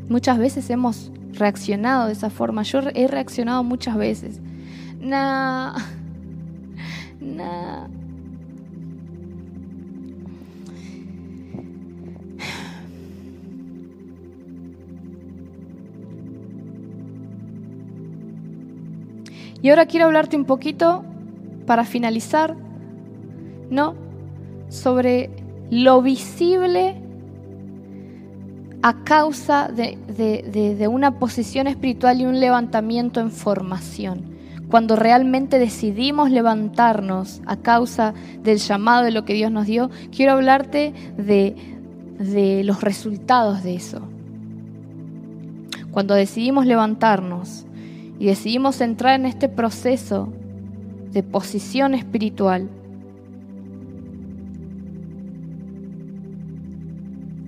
Muchas veces hemos reaccionado de esa forma. Yo he reaccionado muchas veces. Nah, nah. Y ahora quiero hablarte un poquito, para finalizar, ¿no? Sobre lo visible a causa de, de, una posición espiritual y un levantamiento en formación. Cuando realmente decidimos levantarnos a causa del llamado de lo que Dios nos dio, quiero hablarte de, de los resultados de eso. Cuando decidimos levantarnos, y decidimos entrar en este proceso de posición espiritual,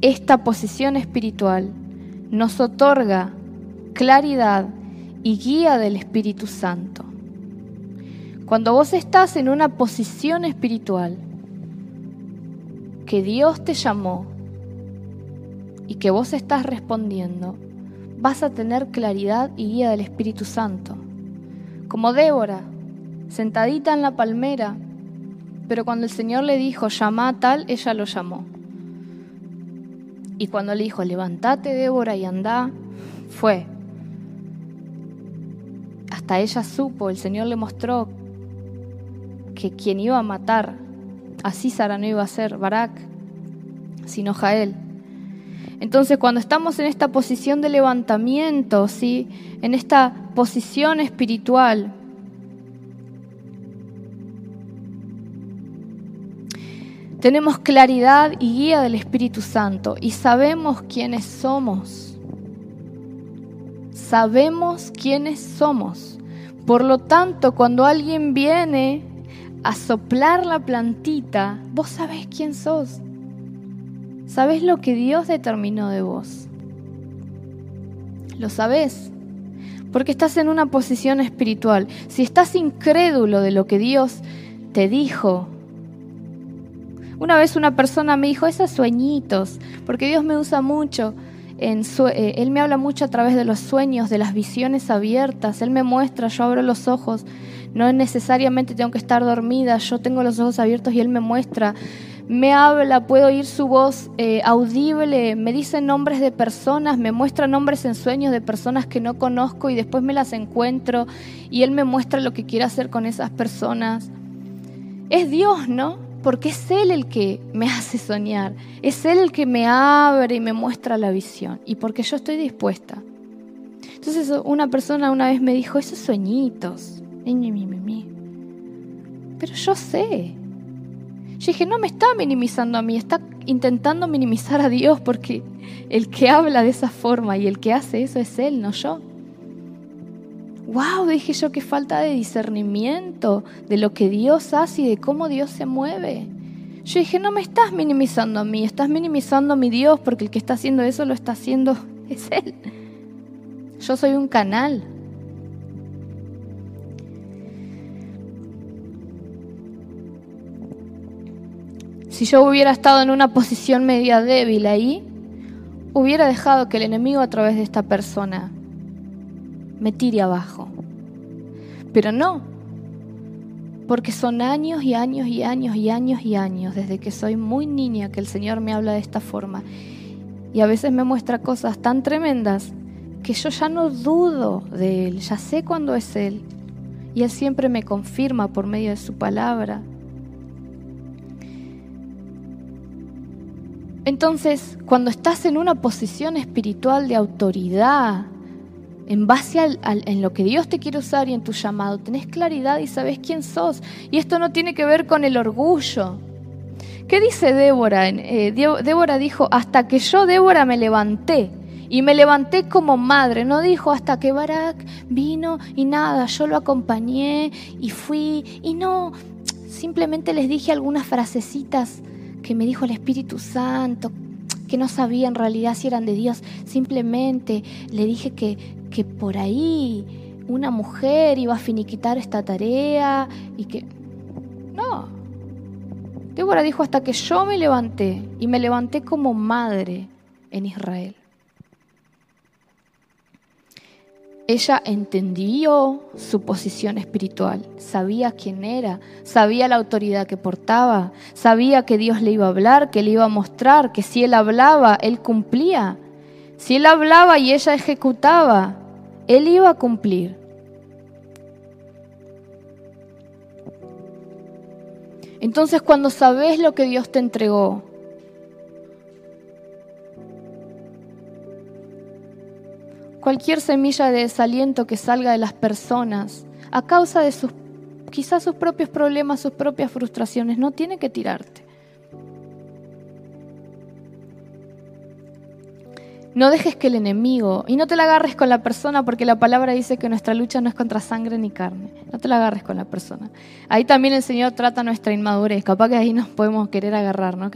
esta posición espiritual nos otorga claridad y guía del Espíritu Santo. Cuando vos estás en una posición espiritual que Dios te llamó y que vos estás respondiendo, vas a tener claridad y guía del Espíritu Santo. Como Débora, sentadita en la palmera, pero cuando el Señor le dijo, llama a tal, ella lo llamó. Y cuando le dijo, levántate Débora y anda, fue. Hasta ella supo, el Señor le mostró que quien iba a matar a Císara no iba a ser Barak, sino Jael. Entonces, cuando estamos en esta posición de levantamiento, ¿sí? en esta posición espiritual, Tenemos claridad y guía del Espíritu Santo y sabemos quiénes somos. Sabemos quiénes somos. Por lo tanto, cuando alguien viene a soplar la plantita, vos sabés quién sos. Sabés lo que Dios determinó de vos. Lo sabés. Porque estás en una posición espiritual. Si estás incrédulo de lo que Dios te dijo, una vez una persona me dijo, esos sueñitos, porque Dios me usa mucho. En eh, él me habla mucho a través de los sueños, de las visiones abiertas. Él me muestra, yo abro los ojos. No necesariamente tengo que estar dormida, yo tengo los ojos abiertos y Él me muestra. Me habla, puedo oír su voz eh, audible, me dice nombres de personas, me muestra nombres en sueños de personas que no conozco y después me las encuentro y Él me muestra lo que quiere hacer con esas personas. Es Dios, ¿no? Porque es Él el que me hace soñar, es Él el que me abre y me muestra la visión, y porque yo estoy dispuesta. Entonces una persona una vez me dijo, esos sueñitos, pero yo sé. Yo dije, no me está minimizando a mí, está intentando minimizar a Dios porque el que habla de esa forma y el que hace eso es Él, no yo wow, dije yo, qué falta de discernimiento de lo que Dios hace y de cómo Dios se mueve. Yo dije, no me estás minimizando a mí, estás minimizando a mi Dios porque el que está haciendo eso lo está haciendo es Él. Yo soy un canal. Si yo hubiera estado en una posición media débil ahí, hubiera dejado que el enemigo a través de esta persona me tire abajo. Pero no, porque son años y años y años y años y años desde que soy muy niña que el Señor me habla de esta forma. Y a veces me muestra cosas tan tremendas que yo ya no dudo de Él, ya sé cuándo es Él. Y Él siempre me confirma por medio de su palabra. Entonces, cuando estás en una posición espiritual de autoridad, en base al, en lo que Dios te quiere usar y en tu llamado, tenés claridad y sabes quién sos. Y esto no tiene que ver con el orgullo. ¿Qué dice Débora? Eh, Débora dijo, hasta que yo, Débora, me levanté. Y me levanté como madre. No dijo hasta que Barak vino y nada, yo lo acompañé y fui. Y no, simplemente les dije algunas frasecitas que me dijo el Espíritu Santo, que no sabía en realidad si eran de Dios. Simplemente le dije que, que por ahí una mujer iba a finiquitar esta tarea y que... No. Débora dijo hasta que yo me levanté y me levanté como madre en Israel. Ella entendió su posición espiritual, sabía quién era, sabía la autoridad que portaba, sabía que Dios le iba a hablar, que le iba a mostrar, que si él hablaba, él cumplía. Si él hablaba y ella ejecutaba, él iba a cumplir. Entonces cuando sabes lo que Dios te entregó, cualquier semilla de desaliento que salga de las personas a causa de sus quizás sus propios problemas, sus propias frustraciones, no tiene que tirarte. No dejes que el enemigo, y no te la agarres con la persona porque la palabra dice que nuestra lucha no es contra sangre ni carne, no te la agarres con la persona. Ahí también el Señor trata nuestra inmadurez, capaz que ahí nos podemos querer agarrar, ¿no?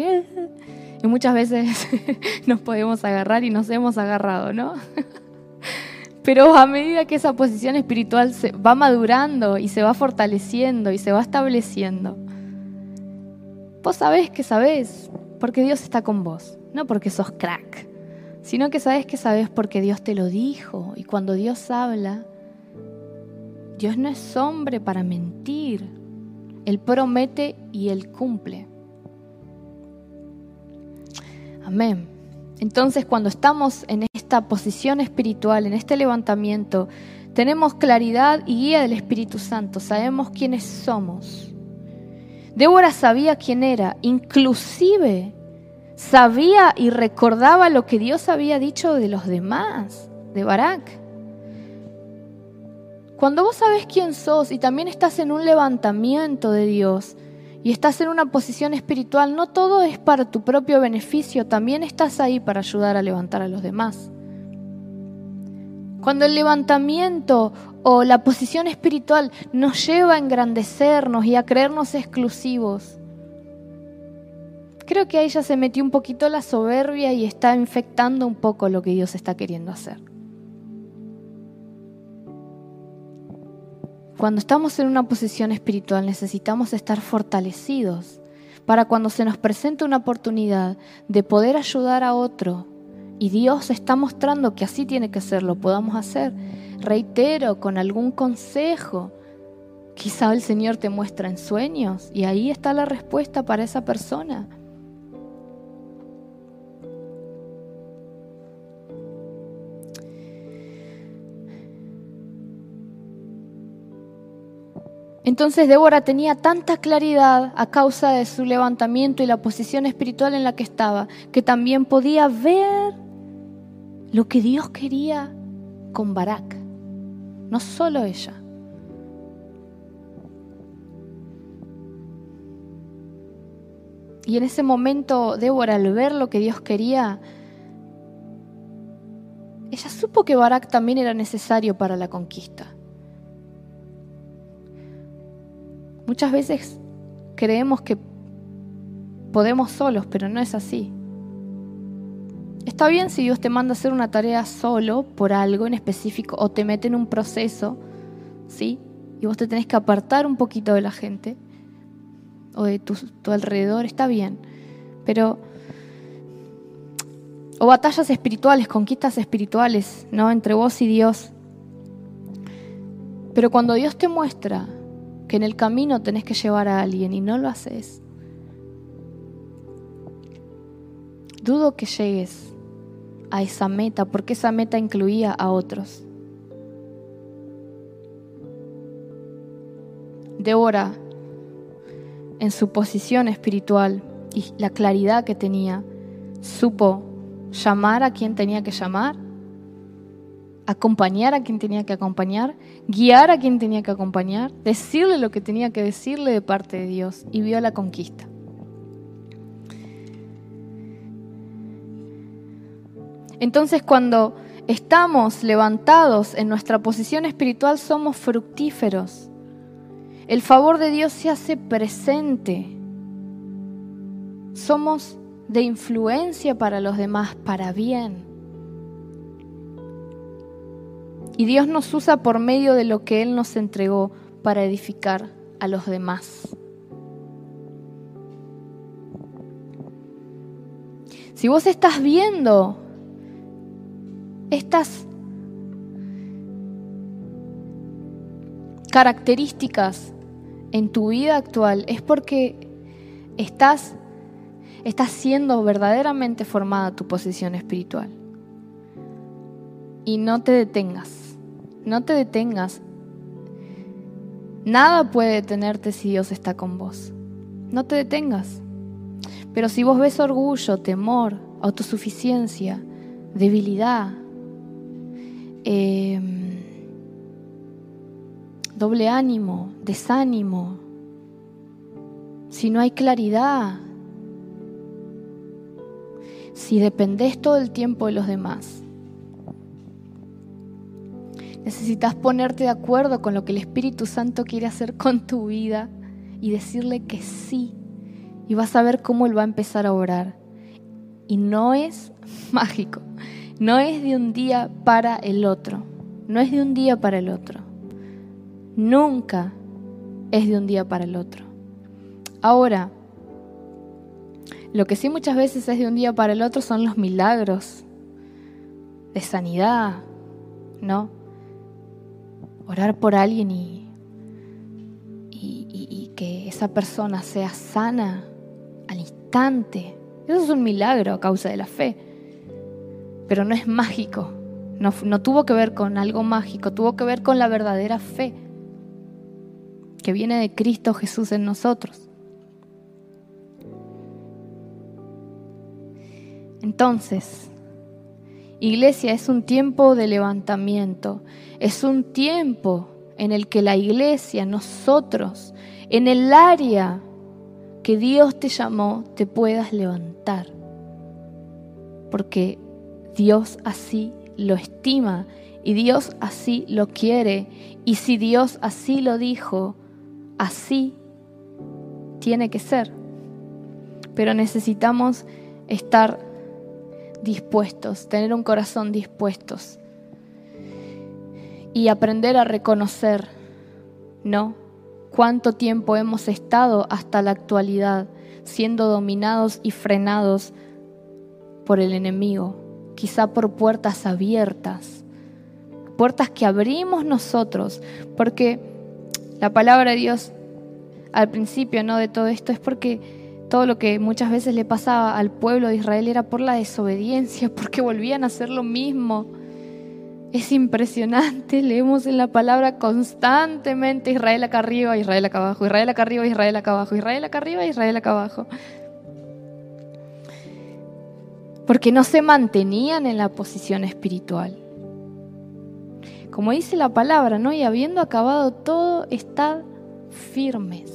Y muchas veces nos podemos agarrar y nos hemos agarrado, ¿no? Pero a medida que esa posición espiritual se va madurando y se va fortaleciendo y se va estableciendo, vos sabés que sabés porque Dios está con vos, no porque sos crack, sino que sabés que sabés porque Dios te lo dijo. Y cuando Dios habla, Dios no es hombre para mentir. Él promete y Él cumple. Amén. Entonces cuando estamos en esta posición espiritual, en este levantamiento, tenemos claridad y guía del Espíritu Santo, sabemos quiénes somos. Débora sabía quién era, inclusive sabía y recordaba lo que Dios había dicho de los demás, de Barak. Cuando vos sabes quién sos y también estás en un levantamiento de Dios, y estás en una posición espiritual, no todo es para tu propio beneficio, también estás ahí para ayudar a levantar a los demás. Cuando el levantamiento o la posición espiritual nos lleva a engrandecernos y a creernos exclusivos, creo que ahí ya se metió un poquito la soberbia y está infectando un poco lo que Dios está queriendo hacer. Cuando estamos en una posición espiritual necesitamos estar fortalecidos para cuando se nos presente una oportunidad de poder ayudar a otro y Dios está mostrando que así tiene que ser, lo podamos hacer. Reitero, con algún consejo. Quizá el Señor te muestra en sueños y ahí está la respuesta para esa persona. Entonces Débora tenía tanta claridad a causa de su levantamiento y la posición espiritual en la que estaba, que también podía ver lo que Dios quería con Barak, no solo ella. Y en ese momento Débora, al ver lo que Dios quería, ella supo que Barak también era necesario para la conquista. Muchas veces creemos que podemos solos, pero no es así. Está bien si Dios te manda a hacer una tarea solo por algo en específico o te mete en un proceso, ¿sí? Y vos te tenés que apartar un poquito de la gente o de tu, alrededor, está bien. Pero o batallas espirituales, conquistas espirituales, ¿no? Entre vos y Dios. Pero cuando Dios te muestra que en el camino tenés que llevar a alguien y no lo haces, dudo que llegues a esa meta, porque esa meta incluía a otros. Débora, en su posición espiritual y la claridad que tenía, supo llamar a quien tenía que llamar acompañar a quien tenía que acompañar, guiar a quien tenía que acompañar, decirle lo que tenía que decirle de parte de Dios y vio la conquista. Entonces cuando estamos levantados en nuestra posición espiritual somos fructíferos. El favor de Dios se hace presente. Somos de influencia para los demás, para bien. Y Dios nos usa por medio de lo que Él nos entregó para edificar a los demás. Si vos estás viendo estas características en tu vida actual, es porque estás, estás siendo verdaderamente formada tu posición espiritual. Y no te detengas. No te detengas. Nada puede detenerte si Dios está con vos. No te detengas. Pero si vos ves orgullo, temor, autosuficiencia, debilidad, em, doble ánimo, desánimo, si no hay claridad, si dependés todo el tiempo de los demás, Necesitas ponerte de acuerdo con lo que el Espíritu Santo quiere hacer con tu vida y decirle que sí. Y vas a ver cómo Él va a empezar a orar. Y no es mágico, no es de un día para el otro, no es de un día para el otro. Nunca es de un día para el otro. Ahora, lo que sí muchas veces es de un día para el otro son los milagros de sanidad, ¿no? orar por alguien y, y, que esa persona sea sana al instante. Eso es un milagro a causa de la fe. Pero no es mágico. No, no tuvo que ver con algo mágico, tuvo que ver con la verdadera fe que viene de Cristo Jesús en nosotros. Entonces, Iglesia, es un tiempo de levantamiento, es un tiempo en el que la iglesia, nosotros, en el área que Dios te llamó, te puedas levantar. Porque Dios así lo estima y Dios así lo quiere. Y si Dios así lo dijo, así tiene que ser. Pero necesitamos estar dispuestos, tener un corazón dispuestos y aprender a reconocer, ¿no? Cuánto tiempo hemos estado hasta la actualidad siendo dominados y frenados por el enemigo, quizá por puertas abiertas, puertas que abrimos nosotros, porque la palabra de Dios al principio no de todo esto es porque todo lo que muchas veces le pasaba al pueblo de Israel era por la desobediencia, porque volvían a hacer lo mismo. Es impresionante, leemos en la palabra constantemente Israel acá arriba, Israel acá abajo, Israel acá arriba, Israel acá abajo, Israel acá arriba, Israel acá abajo. Porque no se mantenían en la posición espiritual. Como dice la palabra, ¿no? Y habiendo acabado todo, estad firmes.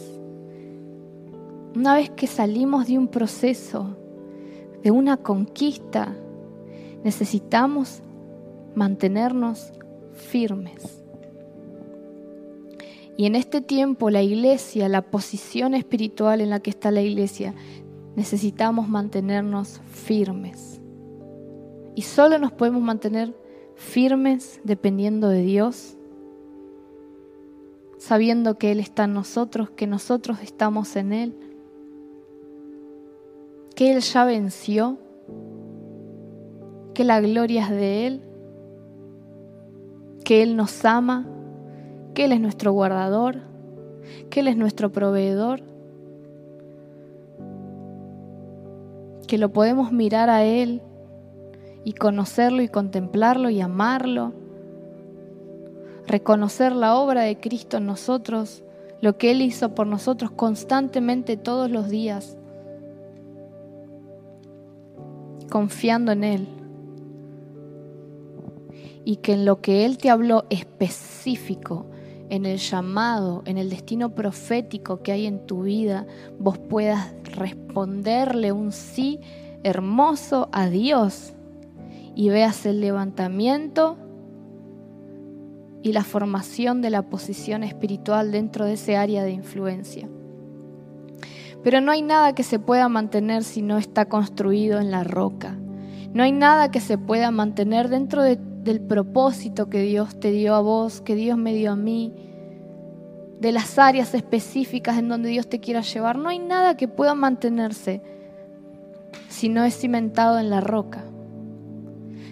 Una vez que salimos de un proceso, de una conquista, necesitamos mantenernos firmes. Y en este tiempo la iglesia, la posición espiritual en la que está la iglesia, necesitamos mantenernos firmes. Y solo nos podemos mantener firmes dependiendo de Dios, sabiendo que Él está en nosotros, que nosotros estamos en Él que Él ya venció, que la gloria es de Él, que Él nos ama, que Él es nuestro guardador, que Él es nuestro proveedor, que lo podemos mirar a Él y conocerlo y contemplarlo y amarlo, reconocer la obra de Cristo en nosotros, lo que Él hizo por nosotros constantemente todos los días confiando en Él. Y que en lo que Él te habló específico, en el llamado, en el destino profético que hay en tu vida, vos puedas responderle un sí hermoso a Dios y veas el levantamiento y la formación de la posición espiritual dentro de ese área de influencia. Pero no hay nada que se pueda mantener si no está construido en la roca. No hay nada que se pueda mantener dentro del propósito que Dios te dio a vos, que Dios me dio a mí, de las áreas específicas en donde Dios te quiera llevar. No hay nada que pueda mantenerse si no es cimentado en la roca.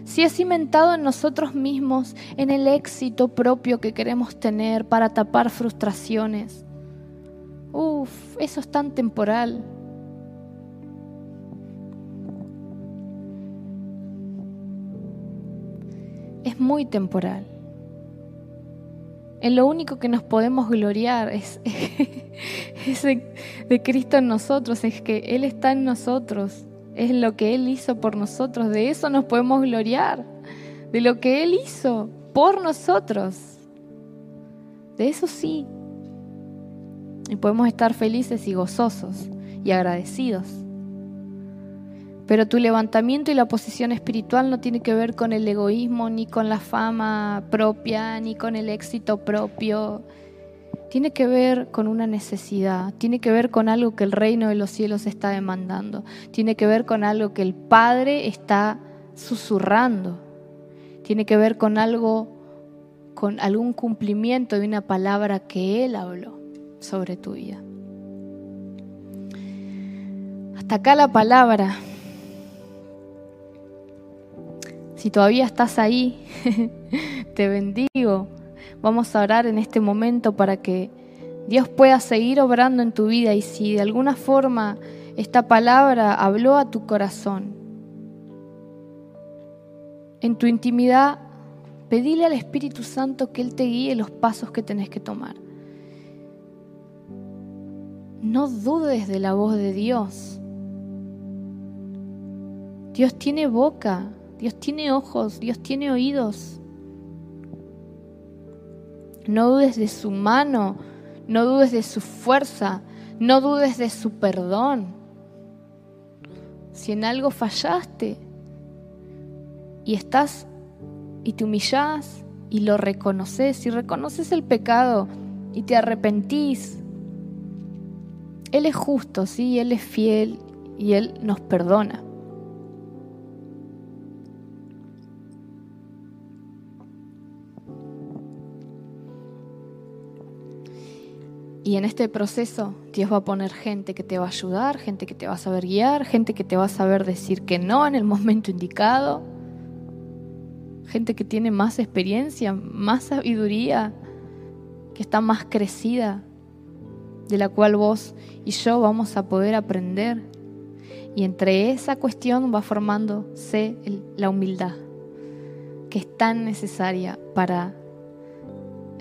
Si es cimentado en nosotros mismos, en el éxito propio que queremos tener para tapar frustraciones, Uf, eso es tan temporal. Es muy temporal. En lo único que nos podemos gloriar es, de, Cristo en nosotros, es que Él está en nosotros, es lo que Él hizo por nosotros, de eso nos podemos gloriar, de lo que Él hizo por nosotros. De eso sí, y podemos estar felices y gozosos y agradecidos. Pero tu levantamiento y la posición espiritual no tiene que ver con el egoísmo, ni con la fama propia, ni con el éxito propio. Tiene que ver con una necesidad, tiene que ver con algo que el reino de los cielos está demandando, tiene que ver con algo que el Padre está susurrando, tiene que ver con algo, con algún cumplimiento de una palabra que Él habló sobre tu vida. Hasta acá la palabra. Si todavía estás ahí, te bendigo. Vamos a orar en este momento para que Dios pueda seguir obrando en tu vida y si de alguna forma esta palabra habló a tu corazón, en tu intimidad, pedile al Espíritu Santo que Él te guíe los pasos que tenés que tomar. No dudes de la voz de Dios. Dios tiene boca, Dios tiene ojos, Dios tiene oídos. No dudes de su mano, no dudes de su fuerza, No dudes de su perdón. Si en algo fallaste y estás y te humillás y lo reconoces, y reconoces el pecado y te arrepentís, Él es justo, sí, Él es fiel y Él nos perdona. Y en este proceso Dios va a poner gente que te va a ayudar, gente que te va a saber guiar, gente que te va a saber decir que no en el momento indicado, gente que tiene más experiencia, más sabiduría, que está más crecida, de la cual vos y yo vamos a poder aprender. Y entre esa cuestión va formándose la humildad, que es tan necesaria para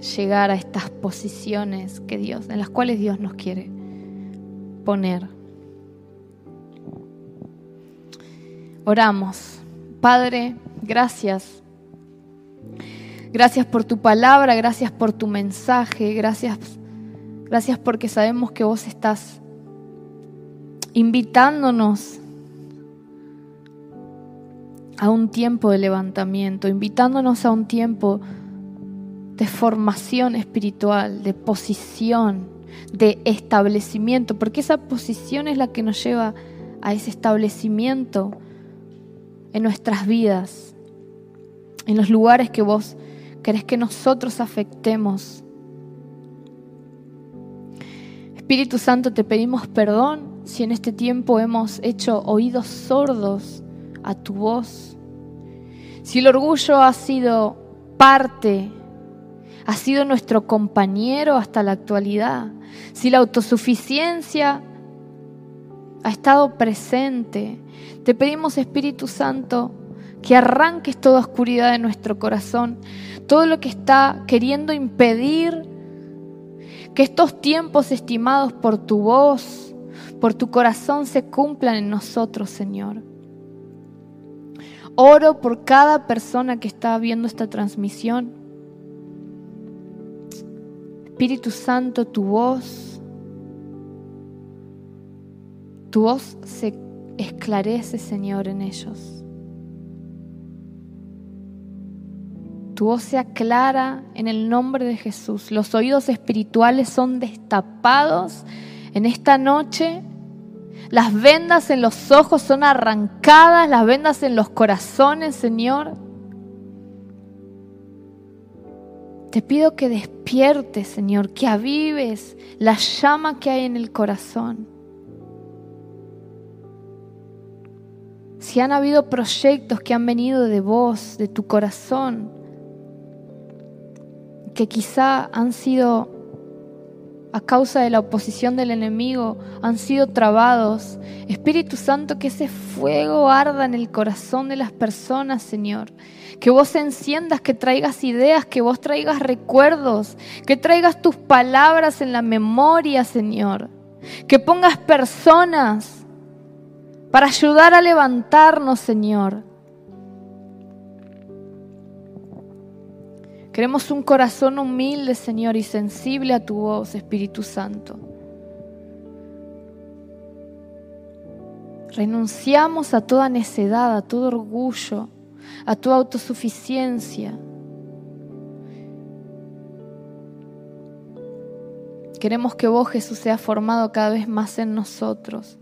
llegar a estas posiciones que Dios, en las cuales Dios nos quiere poner. Oramos. Padre, gracias. Gracias por tu palabra, gracias por tu mensaje, gracias, gracias porque sabemos que vos estás invitándonos a un tiempo de levantamiento, invitándonos a un tiempo de formación espiritual, de posición, de establecimiento, porque esa posición es la que nos lleva a ese establecimiento en nuestras vidas, en los lugares que vos querés que nosotros afectemos. Espíritu Santo, te pedimos perdón si en este tiempo hemos hecho oídos sordos a tu voz, si el orgullo ha sido parte ha sido nuestro compañero hasta la actualidad, si la autosuficiencia ha estado presente, te pedimos Espíritu Santo que arranques toda oscuridad de nuestro corazón, todo lo que está queriendo impedir que estos tiempos estimados por tu voz, por tu corazón se cumplan en nosotros, Señor. Oro por cada persona que está viendo esta transmisión Espíritu Santo, tu voz, tu voz se esclarece, Señor, en ellos. Tu voz se aclara en el nombre de Jesús. Los oídos espirituales son destapados en esta noche. Las vendas en los ojos son arrancadas, las vendas en los corazones, Señor. Te pido que despiertes, Señor, que avives la llama que hay en el corazón. Si han habido proyectos que han venido de vos, de tu corazón, que quizá han sido a causa de la oposición del enemigo, han sido trabados. Espíritu Santo, que ese fuego arda en el corazón de las personas, Señor que vos enciendas, que traigas ideas, que vos traigas recuerdos, que traigas tus palabras en la memoria, Señor. Que pongas personas para ayudar a levantarnos, Señor. Queremos un corazón humilde, Señor, y sensible a tu voz, Espíritu Santo. Renunciamos a toda necedad, a todo orgullo, a tu autosuficiencia. Queremos que vos, Jesús, seas formado cada vez más en nosotros.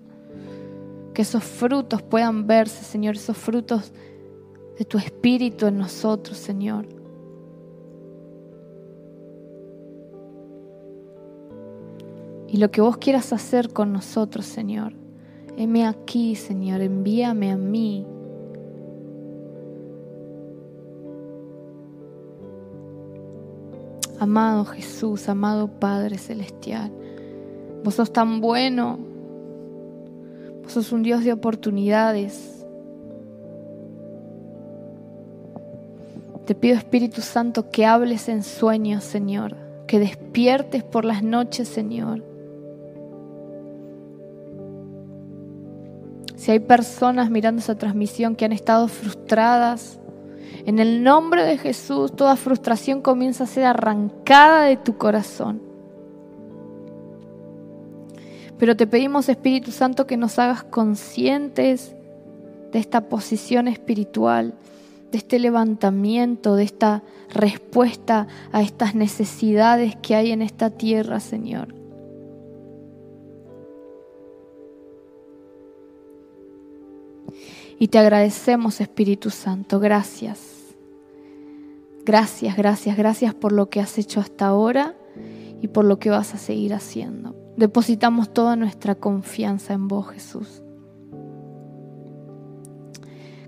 Que esos frutos puedan verse, Señor, esos frutos de tu espíritu en nosotros, Señor. Y lo que vos quieras hacer con nosotros, Señor. Heme aquí, Señor, envíame a mí. Amado Jesús, amado Padre Celestial, vos sos tan bueno, vos sos un Dios de oportunidades. Te pido Espíritu Santo que hables en sueños, Señor, que despiertes por las noches, Señor. Si hay personas mirando esa transmisión que han estado frustradas, en el nombre de Jesús, toda frustración comienza a ser arrancada de tu corazón. Pero te pedimos, Espíritu Santo, que nos hagas conscientes de esta posición espiritual, de este levantamiento, de esta respuesta a estas necesidades que hay en esta tierra, Señor. Y te agradecemos, Espíritu Santo. Gracias. Gracias, gracias, gracias por lo que has hecho hasta ahora y por lo que vas a seguir haciendo. Depositamos toda nuestra confianza en vos, Jesús.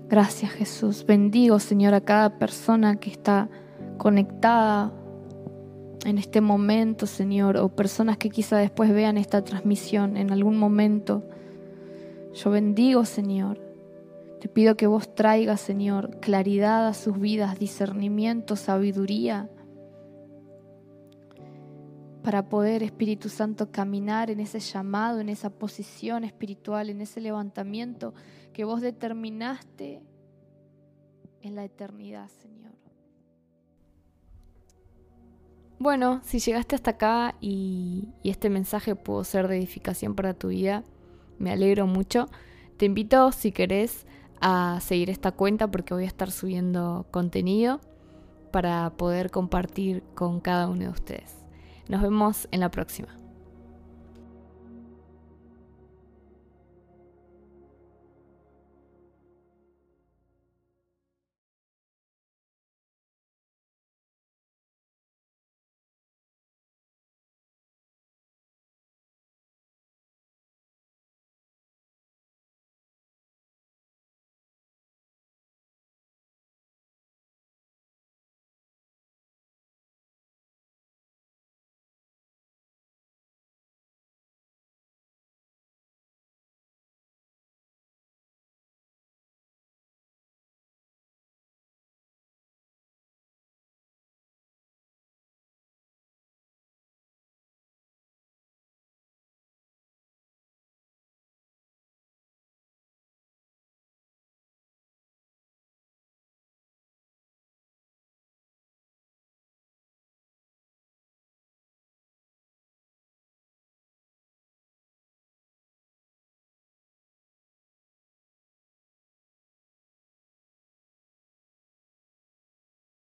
Gracias, Jesús. Bendigo, Señor, a cada persona que está conectada en este momento, Señor, o personas que quizá después vean esta transmisión en algún momento. Yo bendigo, Señor, te pido que vos traigas, Señor, claridad a sus vidas, discernimiento, sabiduría, para poder, Espíritu Santo, caminar en ese llamado, en esa posición espiritual, en ese levantamiento que vos determinaste en la eternidad, Señor. Bueno, si llegaste hasta acá y, este mensaje pudo ser de edificación para tu vida, me alegro mucho. Te invito, si querés, a seguir esta cuenta porque voy a estar subiendo contenido para poder compartir con cada uno de ustedes. Nos vemos en la próxima.